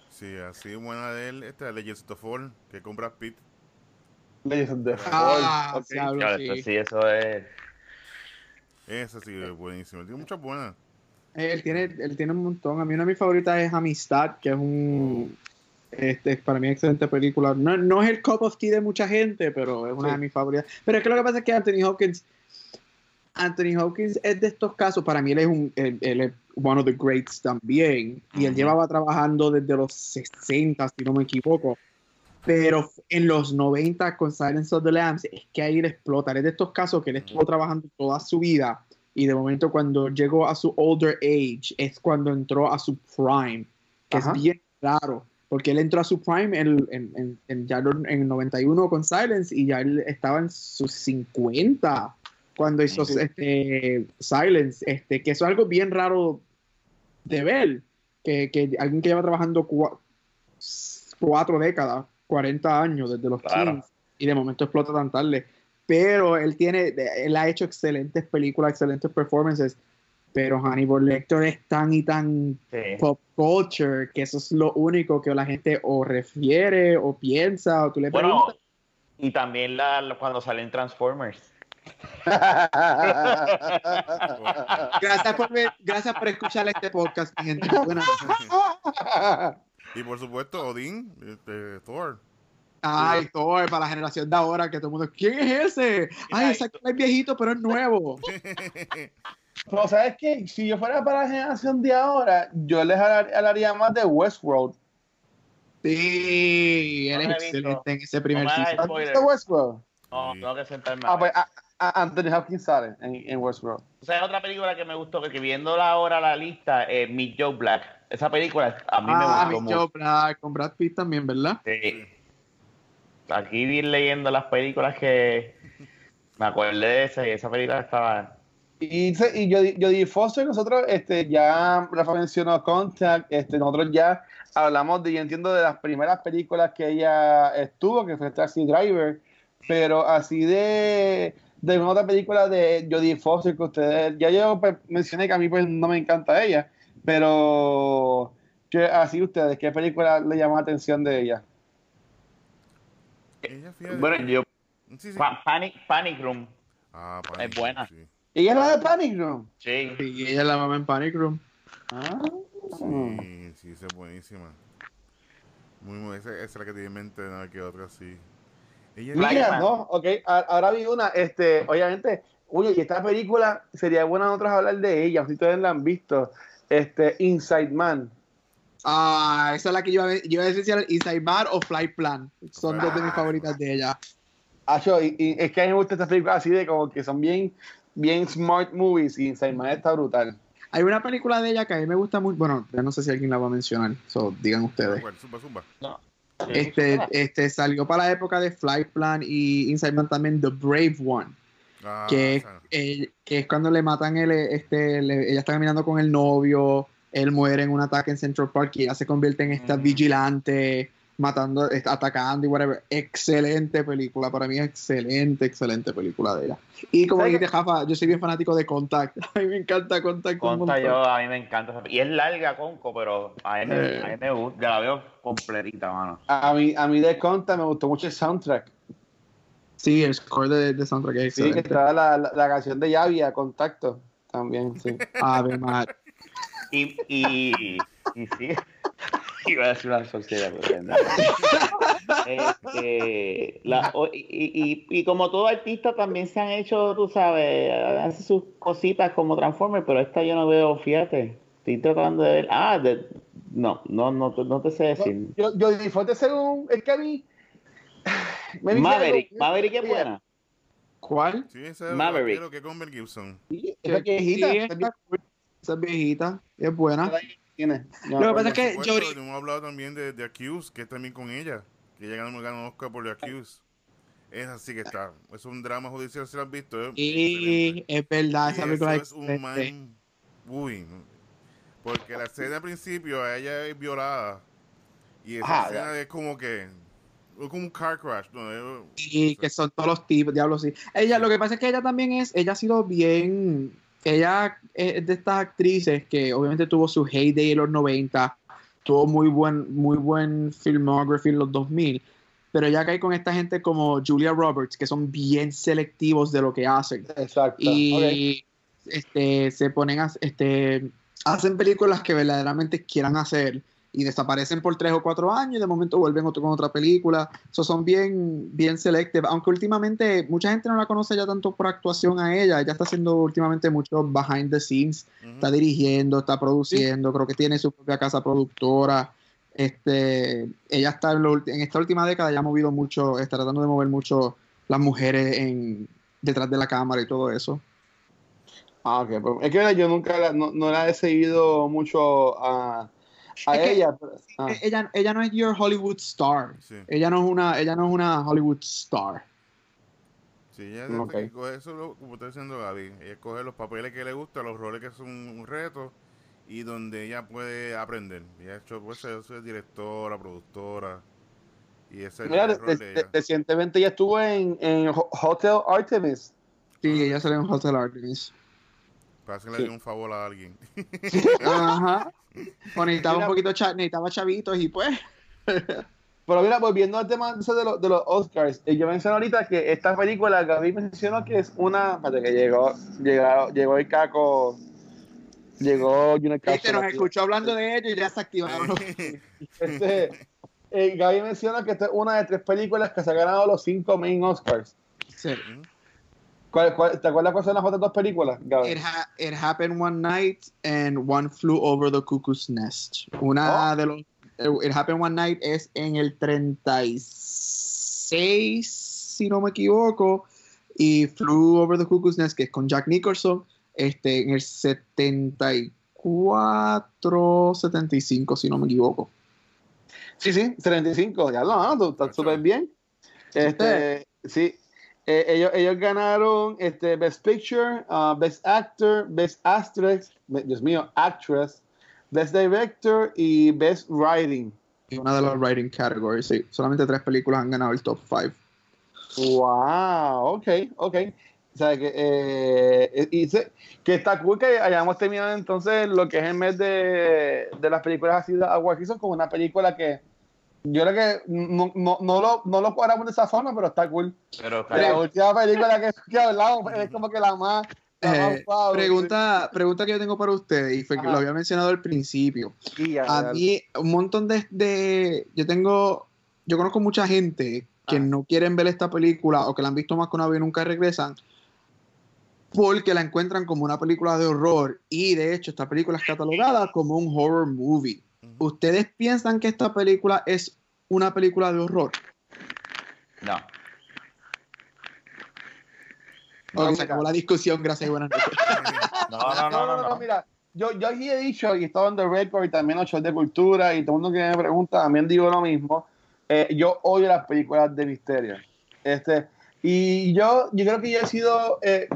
Sí, así buena de él, esta Legends of Fall, que con Brad Pitt. Legends of the Ah, Fall, ok. diablo, Claro, sí. esto sí, eso es. Esa sí es buenísima. Tiene muchas buenas. Él tiene, él tiene un montón. A mí una de mis favoritas es Amistad, que es un. Este, para mí, excelente película. No, no es el cup of tea de mucha gente, pero es una Sí. de mis favoritas. Pero es que lo que pasa es que Anthony Hopkins. Anthony Hopkins es de estos casos. Para mí, él es, un, él, él es one of the greats también. Y él llevaba trabajando desde los 60, si no me equivoco. Pero en los 90 con Silence of the Lambs, es que ahí él explota. Él es de estos casos que él estuvo trabajando toda su vida y de momento cuando llegó a su older age es cuando entró a su prime, que Ajá. es bien raro, porque él entró a su prime en, en, en, en ya en el 91 con Silence y ya él estaba en sus 50 cuando hizo Sí. este, Silence, este, que es algo bien raro de ver, que, que alguien que lleva trabajando cua- cuatro décadas, 40 años desde los Claro. 15 y de momento explota tan tarde pero él tiene, él ha hecho excelentes películas, excelentes performances, pero Hannibal Lecter es tan y tan Sí. pop culture que eso es lo único que la gente o refiere o piensa o tú le Bueno, preguntas. y también la, la- cuando salen Transformers. Gracias por, ver- gracias por escuchar este podcast, mi gente. Buenas. Y por supuesto, Odín, este, Thor. Ay, Thor, para la generación de ahora, que todo el mundo, ¿quién es ese? Ay, ese es viejito, pero es nuevo. Pero ¿sabes qué? Si yo fuera para la generación de ahora, yo les hablar- hablaría más de Westworld. Sí, él No es excelente en ese primer No me hagas season. ¿Has Spoiler. visto Westworld? No, Sí. tengo que sentarme. Ah, pues a- a- Anthony Hopkins sale en, en Westworld. O sea, otra película que me gustó, que, que viéndola ahora la lista, eh, Meet Joe Black. Esa película a mí Ah, me mi gustó Joe mucho. Black, con Brad Pitt también, ¿verdad? Sí. Aquí vi leyendo las películas que me acordé de esa y esa película estaba... Y, y yo, Foster, nosotros este, ya, Rafa mencionó Contact, este, nosotros ya hablamos de, yo entiendo, de las primeras películas que ella estuvo, que fue Taxi Driver, pero así de, de una otra película de Jodie Foster que ustedes, ya yo pues, mencioné que a mí pues no me encanta ella, pero que así ustedes, ¿qué película le llama la atención de ella? Ella, fíjate. Bueno, yo... Sí, sí. Pa- Panic, Panic Room. Ah, es buena. sí. ¿Ella es la de Panic Room? Sí. Sí, ella es la mamá en Panic Room. Ah. Sí, sí, esa es buenísima. Muy, muy, esa, esa es la que tiene en mente, no que otra sí. Ella Mira, no, ok, ahora vi una, este, obviamente, oye, y esta película sería buena nosotros hablar de ella, si ustedes la han visto, este, Inside Man. Ah, esa es la que yo iba a, yo iba a decir Man o Flight Plan. Son dos de mis favoritas de ella. Acho, y, y es que a mí me gusta estas películas así de como que son bien, bien smart movies, y Inside Man está brutal. Hay una película de ella que a mí me gusta mucho. Bueno, ya no sé si alguien la va a mencionar. So, digan ustedes. Bueno, zumba, zumba. Este, este salió para la época de Flight Plan y Inside Man también The Brave One. Ah, que, eh, es cuando le matan el, este, le- ella está caminando con el novio, él muere en un ataque en Central Park y ella se convierte en esta Mm. vigilante, matando, está atacando y whatever. Excelente película, para mí es excelente, excelente película de ella. Y como ¿Sabes dijiste, Jafa, yo soy bien fanático de Contact. A mí me encanta Contact. un Conta montón. yo, a mí me encanta. Y es larga, Conco, pero a mí, me- Eh. a mí me gusta. Ya la veo completita, mano. A mí, a mí de Conta me gustó mucho el soundtrack. Sí, el score de, de soundtrack es Sí, que estaba la, la, la canción de Yavia, Contacto, también, sí. Ave María. Y, y, y sí. Iba a decir una soltera, pero no. Este, la- y, y, y como todo artista también se han hecho, tú sabes, hace sus cositas como Transformers, pero esta yo no veo, fíjate. Estoy tratando de ver. Ah, de- no, no, no, te- no te sé decir. Yo, yo disfruté según, es que a mí... me Maverick, algo- Maverick es buena. ¿Cuál? Sí, esa es Maverick. lo que con Mel Gibson. Sí, esa viejita, Sí, esa es viejita, es buena. tiene. No, Lo que pasa es que supuesto, Jodie- hemos hablado también de, de Accused, que es también con ella. Que ella ganó, ganó Oscar por The Accused. Es así que está. Es un drama judicial, si lo has visto. ¿eh? Y Excelente. es verdad, esa película es un mind Uy, no. Porque la escena al principio, ella es violada. Y esa Ah, escena es como que. Es como un car crash. ¿no? Es- Y que son todos los tipos, diablos, sí. Ella, lo que pasa es que ella también es, ella ha sido bien, ella es de estas actrices que obviamente tuvo su heyday en los 90, tuvo muy buen, muy buen filmography en los 2000, pero ya cae con esta gente como Julia Roberts, que son bien selectivos de lo que hacen. Exacto. Y este, se ponen a, este, hacen películas que verdaderamente quieran hacer y desaparecen por tres o cuatro años y de momento vuelven otro con otra película. So, son bien, bien selective, aunque últimamente mucha gente no la conoce ya tanto por actuación a ella. Ella está haciendo últimamente mucho behind the scenes, está dirigiendo, está produciendo, creo que tiene su propia casa productora. Este, ella está en, lo en esta última década ya ha movido mucho, está tratando de mover mucho las mujeres en, detrás de la cámara y todo eso. Ah, ok. pues, es que yo nunca la- no, no la he seguido mucho a, a Es que- ella. pero- ah. Ella, ella no es your Hollywood star. Sí. Ella no es una, ella no es una Hollywood star. Sí, ella Ok. se- coge eso, lo- como está diciendo Gaby. Ella coge los papeles que le gustan, los roles que son un reto y donde ella puede aprender. Ella ha hecho, pues, ser, ser directora, productora. Y ese es Mira, el rol de re- ella. recientemente ella estuvo en, en Ho- Hotel Artemis. Sí, ella salió en Hotel Artemis. Para hacerle Sí. un favor a alguien. Ajá. Bueno, necesitaba Mira- un poquito, cha- necesitaba chavitos y pues. Pero mira, volviendo al tema de, los- de los Oscars, eh, yo mencioné ahorita que esta película, Gaby mencionó que es una. Espérate, que llegó, llegó, llegó el caco. Llegó Junior Castro nos aquí. escuchó hablando de ello y ya se activaron. Este, eh, Gaby menciona que esta es una de tres películas que se ha ganado los cinco main Oscars. Sí. ¿Cuál- cuál- ¿Te acuerdas cuáles son las otras dos películas? It, ha- it happened one night and one flew over the cuckoo's nest. Una Oh. de los. It happened one night es en el 36, si no me equivoco. Y flew over the cuckoo's nest, que es con Jack Nicholson, este, en el 74, 75, si no me equivoco. Sí, sí, 75, ya lo, no, Ocho. súper bien. Este, sí, Eh, ellos, ellos ganaron este, Best Picture, uh, Best Actor, Best Actress, Dios mío, Actress, Best Director y Best Writing. Y una de las writing categories, sí. Solamente tres películas han ganado el top 5. Wow, ok, ok. O sea, que, eh, y se- que está cool que hayamos terminado entonces lo que es el mes de, de las películas así de Award Season con una película que yo creo que no, no, no, lo, no lo cuadramos de esa forma, pero está cool. Pero La última película que, que hablamos es como que la más. la más Eh, wow. pregunta, pregunta que yo tengo para ustedes, y fue que lo había mencionado al principio. Ya, A mí, un montón de, de- Yo tengo. Yo conozco mucha gente que Ah. no quieren ver esta película o que la han visto más que una vez y nunca regresan porque la encuentran como una película de horror y de hecho esta película es catalogada como un horror movie. ¿Ustedes piensan que esta película es una película de horror? no. No, acabó la discusión, gracias y buenas noches. No, no, no, no, no. mira, yo, yo aquí he dicho y he estado en The Record y también en de cultura y todo el mundo que me pregunta también digo lo mismo. Eh, yo odio las películas de misterio. Este, y yo, yo creo que yo he sido eh,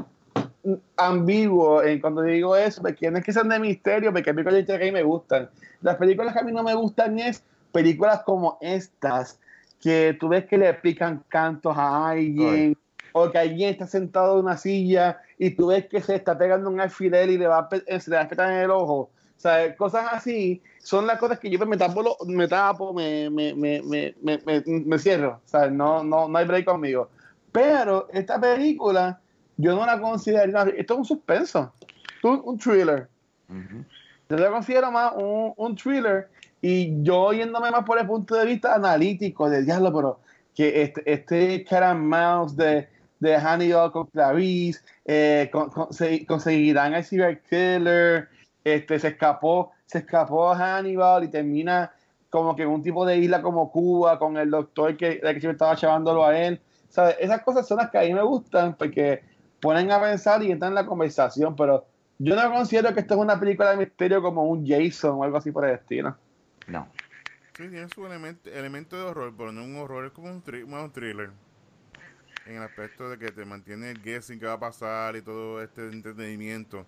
ambiguo en cuando digo eso, porque no es que sean de misterio, porque hay películas de misterio que a mí me gustan. Las películas que a mí no me gustan es películas como estas, que tú ves que le explican cantos a alguien, o que alguien está sentado en una silla y tú ves que se está pegando un alfiler y le va a se le va a petar en el ojo. O sea, cosas así son las cosas que yo me tapo, me, tapo me, me, me, me, me, me- me cierro. O sea, no, no, no hay break conmigo. Pero esta película, yo no la considero. Esto es un suspenso, un thriller. Yo lo considero más un, un thriller y yo yéndome más por el punto de vista analítico del diablo, pero que este, este mouse de, de Hannibal con Clarice, eh, con- con- se- conseguirán al serial killer, este, se escapó, se escapó Hannibal y termina como que en un tipo de isla como Cuba con el doctor que, que siempre estaba chavándolo a él. ¿Sabes? Esas cosas son las que a mí me gustan porque ponen a pensar y entran en la conversación, pero yo no considero que esto es una película de misterio como un Jason o algo así por el estilo. No. Sí, tiene su elemento, elemento de horror, pero no un horror, es como un, tri- más un thriller. En el aspecto de que te mantiene el guessing qué va a pasar y todo este entretenimiento.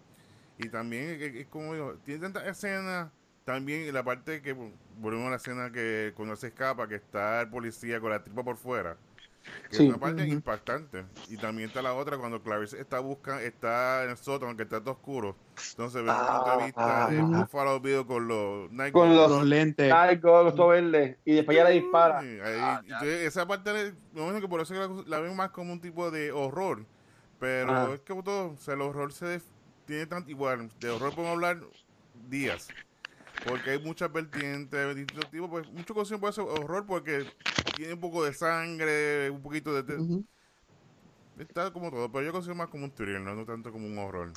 Y también, es como digo, tiene tantas escenas, también la parte que, volvemos a la escena que cuando se escapa, que está el policía con la tripa por fuera. Que Sí. es una parte Ujú. impactante. Y también está la otra cuando Clarice está buscando, está en el sótano, que está todo oscuro. Entonces ve el punto de vista de Ah. Buffalo Bill con los Night Con los- Los lentes. Algo, todo verde. Y después ya le dispara. Ahí- entonces, esa parte, me que por eso la, la ven más como un tipo de horror. Pero es que todo, o sea, el horror se tiene tanto igual. De horror podemos hablar días. Porque hay muchas vertientes de distintos tipos. Pues mucho cosas puede ser horror porque tiene un poco de sangre, un poquito de. Está como todo, pero yo considero más como un thriller, no, no tanto como un horror.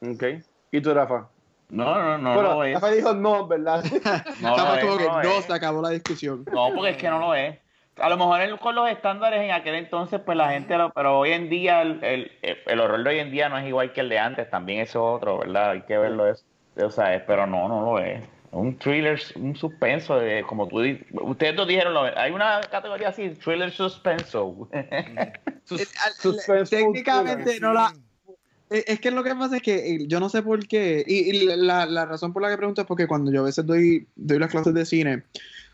Ok. ¿Y tú, Rafa? No, no, no, bueno, lo es. Rafa dijo no, ¿verdad? No Estamos lo es, como que no no, es. se acabó la discusión. No, porque es que no lo es. A lo mejor él con los estándares en aquel entonces, pues la gente, lo- pero hoy en día, el, el, el horror de hoy en día no es igual que el de antes, también eso es otro, ¿verdad? Hay que verlo eso. O sea, es- pero no, no lo es. Un thriller, un suspenso, de, como tú ustedes dos dijeron, lo- hay una categoría así, thriller suspenso. Sus- Eh, técnicamente no la Eh, Es que lo que pasa es que eh, yo no sé por qué, y, y la, la razón por la que pregunto es porque cuando yo a veces doy, doy las clases de cine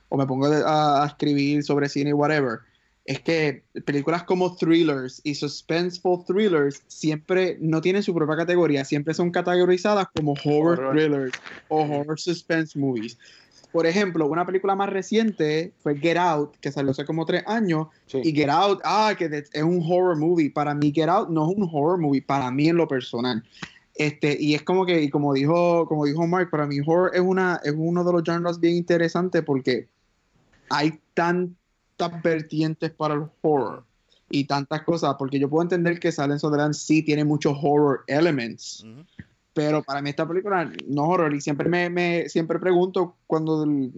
o me pongo a, a escribir sobre cine y whatever, es que películas como thrillers y suspenseful thrillers siempre no tienen su propia categoría, siempre son categorizadas como horror Horror. thrillers o horror suspense movies. Por ejemplo, una película más reciente fue Get Out, que salió hace como tres años, Sí. y Get Out, ah, que es un horror movie. Para mí, Get Out no es un horror movie, para mí en lo personal. Este, y es como que, y como dijo, como dijo Mark, para mí horror es una, es uno de los genres bien interesantes porque hay tantas vertientes para el horror y tantas cosas, porque yo puedo entender que Silence of the Lambs sí tiene muchos horror elements, pero para mí esta película no es horror y siempre me, me- siempre pregunto cuando el-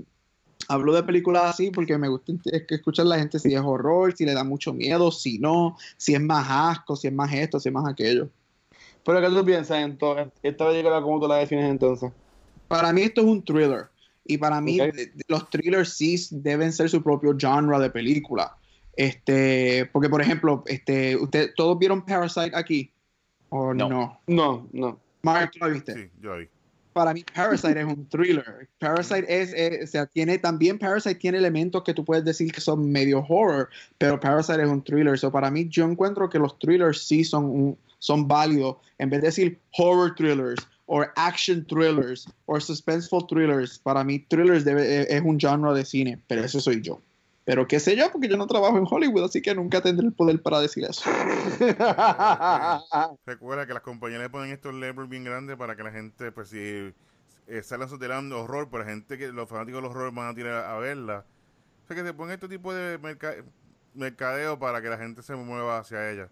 hablo de películas así porque me gusta es que escuchar a la gente si es horror, si le da mucho miedo, si no, si es más asco, si es más esto, si es más aquello. Pero ¿qué tú piensas en esta película? ¿Cómo tú la defines entonces? Para mí esto es un thriller y para mí Ok. de- de- los thrillers sí deben ser su propio genre de película. Este, porque por ejemplo, este, usted todos vieron Parasite aquí o No. no? No, no. Mark, ¿tú la viste? Sí, yo ahí. para mí Parasite es un thriller. Parasite es, es- o sea, tiene también Parasite tiene elementos que tú puedes decir que son medio horror, pero Parasite es un thriller. So para mí yo encuentro que los thrillers sí son un- son válidos en vez de decir horror thrillers o action thrillers o suspenseful thrillers. Para mí thrillers debe- es un genre de cine, pero eso soy yo. Pero qué sé yo, porque yo no trabajo en Hollywood, así que nunca tendré el poder para decir eso. Recuerda que las compañías le ponen estos labels bien grandes para que la gente, pues si eh, salen de horror, pero la gente que los fanáticos del horror van a tirar a verla. O sea que se ponen este tipo de merca- mercadeo para que la gente se mueva hacia ella.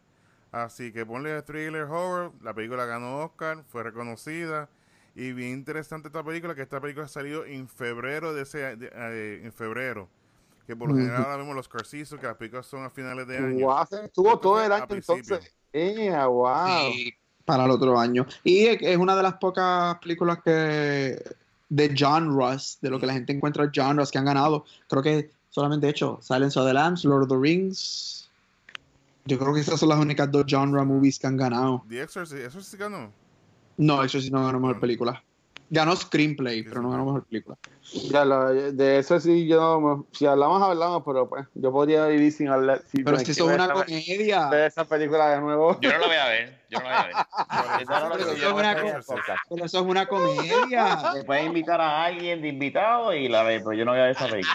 Así que ponle thriller horror, la película ganó Oscar, fue reconocida y bien interesante esta película, que esta película salió en febrero de ese de- eh, en febrero. Que por lo general ahora vemos los Carcisos, que las películas son a finales de año. Guau, se estuvo todo el A año entonces. Eh, wow. Sí, para el otro año. Y es una de las pocas películas que de genres, de lo que la gente encuentra genres que han ganado. Creo que solamente de hecho Silence of the Lambs, Lord of the Rings. Yo creo que esas son las únicas dos genre movies que han ganado. The Exorcist, sí ganó. No, eso sí no ganó mejor película. Ganó screenplay, pero no ganó mejor película. Ya, lo- de eso sí, yo no, si hablamos, hablamos, pero pues yo podría vivir sin hablar. sin Pero si que eso es una comedia. ver esa película de nuevo. Yo no lo voy a ver, yo no lo voy a ver. Pero eso es una comedia. Se puede invitar a alguien de invitado y la ve, pero yo no voy a ver esa película.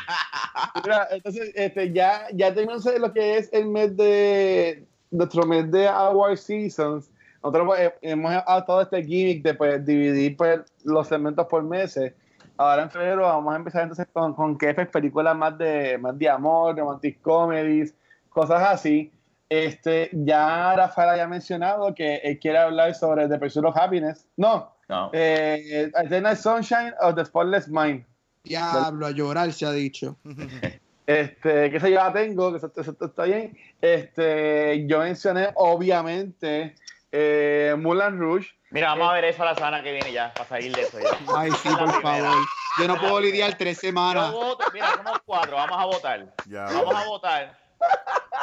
Mira, entonces, este, ya, ya tenemos lo que es el mes de nuestro mes de Award Seasons. Nosotros pues, eh, hemos adoptado este gimmick de pues, dividir pues, los segmentos por meses. Ahora en febrero vamos a empezar entonces con, con pues, películas más de, más de amor, romantic comedies, cosas así. Este, ya Rafael había mencionado que él quiere hablar sobre The Pursuit of Happiness. No, No. eh, Eternal Sunshine of the Spotless Mind. Diablo, a llorar se ha dicho. Este, que esa yo la tengo, que eso, eso está bien. Este, yo mencioné, obviamente, eh, Mulan Rouge. Mira, vamos a ver eso la semana que viene ya, para salir de eso ya. Ay, sí, por primera. favor. Yo no puedo lidiar tres Yo semanas. voto, mira, somos cuatro, vamos a votar. Ya. Vamos a votar.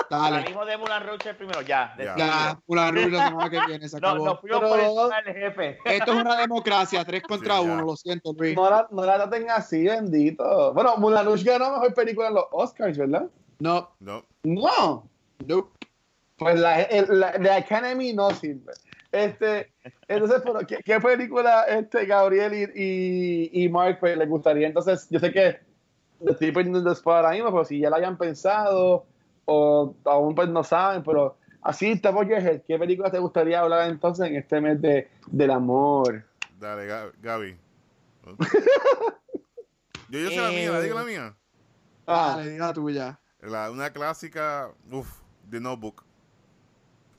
Dale. Salimos de Mulan Rouge el primero, ya. Ya. Ya, Mulan Rouge la semana que viene se No, acabó. nos fuimos Pero- por del jefe. Esto es una democracia, tres contra Sí, ya. uno, lo siento, Luis. No la, no la traten así, bendito. Bueno, Mulan Rouge ganó mejor película en los Oscars, ¿verdad? No, No. No. nope. Pues la, el- la, la Academy no sirve. Este, entonces, pero, ¿qué, qué película este Gabriel y, y, y Mark pues, les gustaría? Entonces, yo sé que le estoy poniendo el spot ahora mismo, pero si ya la hayan pensado o aún pues no saben, pero así, estamos ¿qué película te gustaría hablar entonces en este mes de, del amor? Dale, Ga- Gaby. yo, yo sé la mía, la digo la mía. Ah, Dale, diga la tuya. La, una clásica, uff, The Notebook.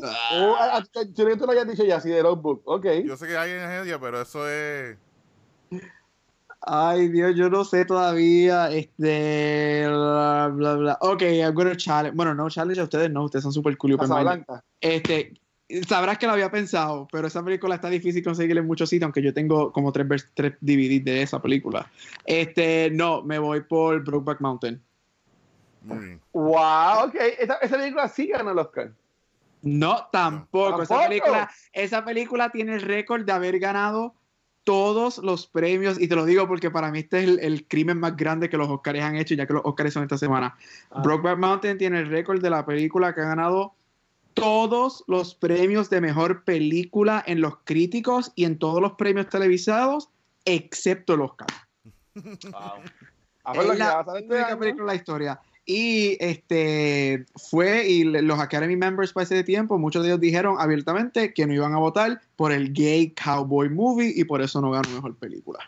Oh, ah, ah, yo creo que tú lo hayas dicho ya, así de Notebook. Ok. Yo sé que hay en agencia, pero eso es. Ay, Dios, yo no sé todavía. Este. Bla, bla, bla. Ok, I'm gonna challenge. Bueno, no challenge a ustedes, no. Ustedes son super cool. Este. Sabrás que lo había pensado, pero esa película está difícil conseguirla en muchos sitios, aunque yo tengo como tres, tres DVDs de esa película. Este, no, me voy por Brokeback Mountain. Muy bien. Wow, ok. Esa, esa película sí ganó el Oscar. No, tampoco. Esa película, esa película tiene el récord de haber ganado todos los premios, y te lo digo porque para mí este es el, el crimen más grande que los Oscars han hecho, ya que los Oscars son esta semana. Ah. Brokeback Mountain tiene el récord de la película que ha ganado todos los premios de mejor película en los críticos y en todos los premios televisados, excepto el Oscar. Wow. Ah, pues es la este única película de la historia. Y este fue, y los Academy Members para ese tiempo, muchos de ellos dijeron abiertamente que no iban a votar por el Gay Cowboy Movie y por eso no ganó mejor película.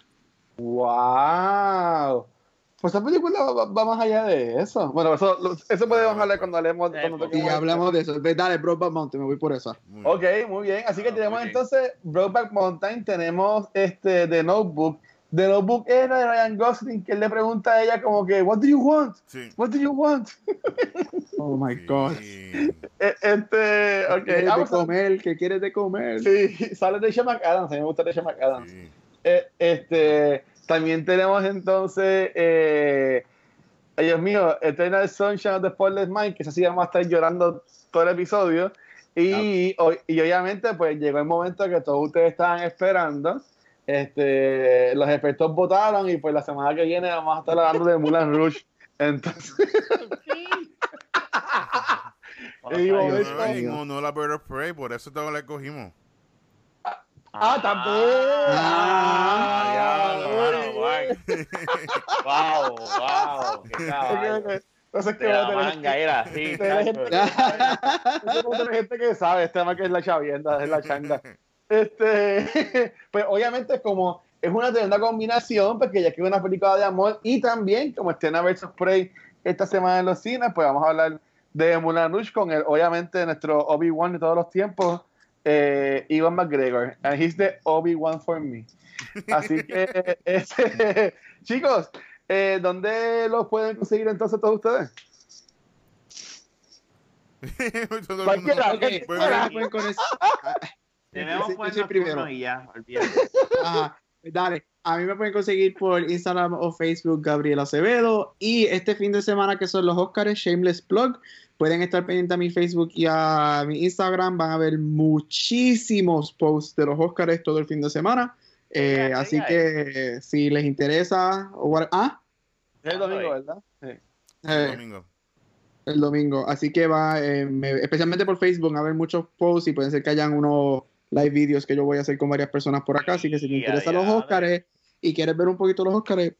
Wow. Pues esa película va, va más allá de eso. Bueno, eso, eso podemos hablar cuando hablemos. Sí, Cuando. Y hablamos de eso. Dale, Brokeback Mountain, me voy por esa. Muy bien. Ok, muy bien. Así que Ah, tenemos entonces Brokeback Mountain, tenemos este The Notebook. The Notebook es la de Ryan Gosling, que él le pregunta a ella como que, What do you want? Sí. What do you want? Oh my God. Sí. Eh, Este, ¿Qué ok. quieres de vamos a- comer? ¿Qué quieres de comer? Sí, sale de McAdams, a mí me gusta de McAdams. Sí. Eh, este, también tenemos entonces, eh, ay, Dios mío, Eternal Sunshine of the Spotless Mind, que se así vamos a estar llorando todo el episodio. Y, o- y obviamente, pues llegó el momento que todos ustedes estaban esperando. Este, los expertos votaron y pues la semana que viene vamos a estar hablando de Mulan Rouge. Entonces, Y digo, No, no, en honor a Bird of Prey, por eso todo la cogimos. ah, también. Ah, Ah, ya, mano, wow. Wow, wow. Qué caballo. Entonces, que la manga era así. la gente que sabe, este tema que es la chavienda, es la changa. Este, pues obviamente como es una tremenda combinación, porque ya que es una película de amor y también como Estena vs. Prey esta semana en los cines, pues vamos a hablar de Mulan Rouge con el, obviamente nuestro Obi-Wan de todos los tiempos, eh, Ivan McGregor. And he's the Obi-Wan for me. Así que, este, chicos, eh, ¿dónde los pueden conseguir entonces todos ustedes? Todo el buenos soy primero. y ya, olvídate. Ajá. Dale, a mí me pueden conseguir por Instagram o Facebook Gabriel Acevedo y este fin de semana que son los Oscars, Shameless Plug, pueden estar pendientes a mi Facebook y a mi Instagram, van a ver muchísimos posts de los Oscars todo el fin de semana, Eh, así ya, que si les interesa, o ah, Es el domingo, ¿verdad? Sí. Eh, domingo. el domingo, así que va, eh, me- especialmente por Facebook, van a haber muchos posts y pueden ser que hayan unos live videos que yo voy a hacer con varias personas por acá, así que si te interesan los Oscars y quieres ver un poquito los Oscars,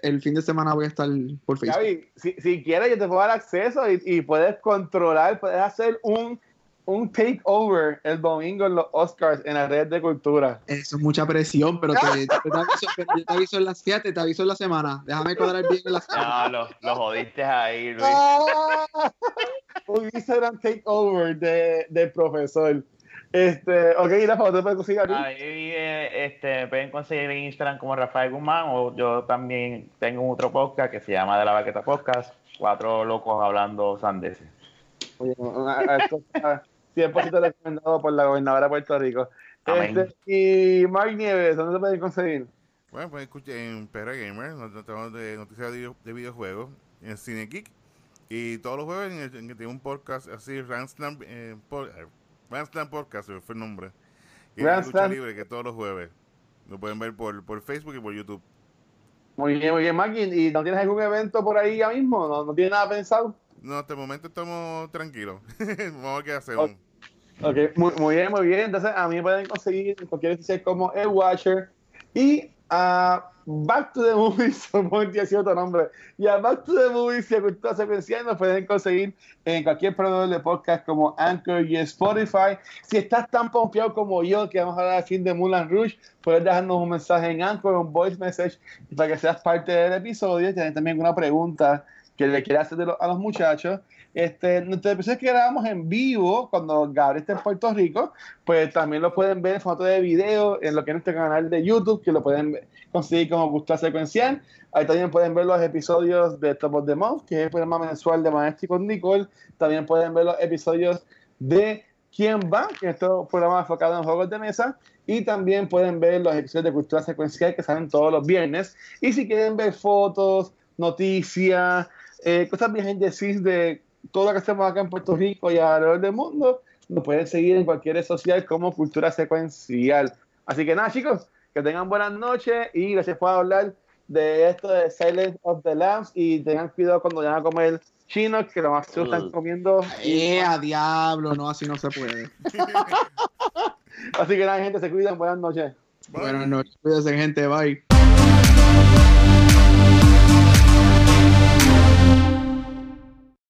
el fin de semana voy a estar por Facebook. Gaby, si, si quieres, yo te puedo dar acceso y, y puedes controlar, puedes hacer un, un takeover el domingo en los Oscars en las redes de cultura. Eso es mucha presión, pero te, te aviso, te aviso en las 7, te aviso en la semana. Déjame cuadrar bien en la semana. No, lo, lo jodiste ahí, Luis. ¡Ah! un Instagram takeover de, del profesor. Este, ok, Rafa, ¿te puedes conseguir aquí? Ahí eh, este, pueden conseguir en Instagram como Rafael Guzmán o yo también tengo otro podcast que se llama De la Baqueta Podcast. Cuatro locos hablando sandeces. Oye, una- a- esto está 100% recomendado por la gobernadora de Puerto Rico. Este, y Mark Nieves, ¿dónde te pueden conseguir? Bueno, pues escuchen en PR Gamer, nos tenemos de noticias de, video- de videojuegos, en Cine Geek. Y todos los jueves en, el, en que tiene un podcast así, Ranslam, eh, por, eh, Ranslam Podcast, fue el nombre. Y Grand lucha Slam. libre, que todos los jueves. Lo pueden ver por, por Facebook y por YouTube. Muy bien, muy bien, Mark. ¿Y y no tienes algún evento por ahí ya mismo? ¿No, no tienes nada pensado? No, hasta el momento estamos tranquilos. Vamos a ver qué hacemos. Ok, muy, muy bien, muy bien. Entonces, a mí me pueden conseguir en cualquier sitio como El Watcher. Y a Back to the Movies, somos decir otro nombre. Y a Back to the Movies y a Cultura Secuencial nos pueden conseguir en cualquier proveedor de podcast como Anchor y Spotify. Si estás tan pompeado como yo, que vamos a hablar al fin de Mulan Rouge, puedes dejarnos un mensaje en Anchor, un voice message, para que seas parte del episodio. Tienes también una pregunta que le quieras hacer a los muchachos. Este, nuestros episodios que grabamos en vivo cuando Gabriel está en Puerto Rico, pues también lo pueden ver en formato de video en lo que es nuestro canal de YouTube, que lo pueden conseguir como Cultura Secuencial. Ahí también pueden ver los episodios de Top of the Month, que es el programa mensual de Maestri con Nicole. También pueden ver los episodios de ¿Quién va? Que es este programa enfocado en juegos de mesa. Y también pueden ver los episodios de Cultura Secuencial que salen todos los viernes. Y si quieren ver fotos, noticias, eh, cosas bien de CIS de todo lo que hacemos acá en Puerto Rico y alrededor del mundo, nos pueden seguir en cualquier red social como Cultura Secuencial. Así que nada, chicos, que tengan buenas noches y gracias por hablar de esto de Silence of the Lambs y tengan cuidado cuando vayan a comer chinos, que lo más seguro están comiendo. Eh, a diablo, no, así no se puede. Así que nada, gente, se cuidan, buenas noches. Bye. Buenas noches, cuídense, gente, bye.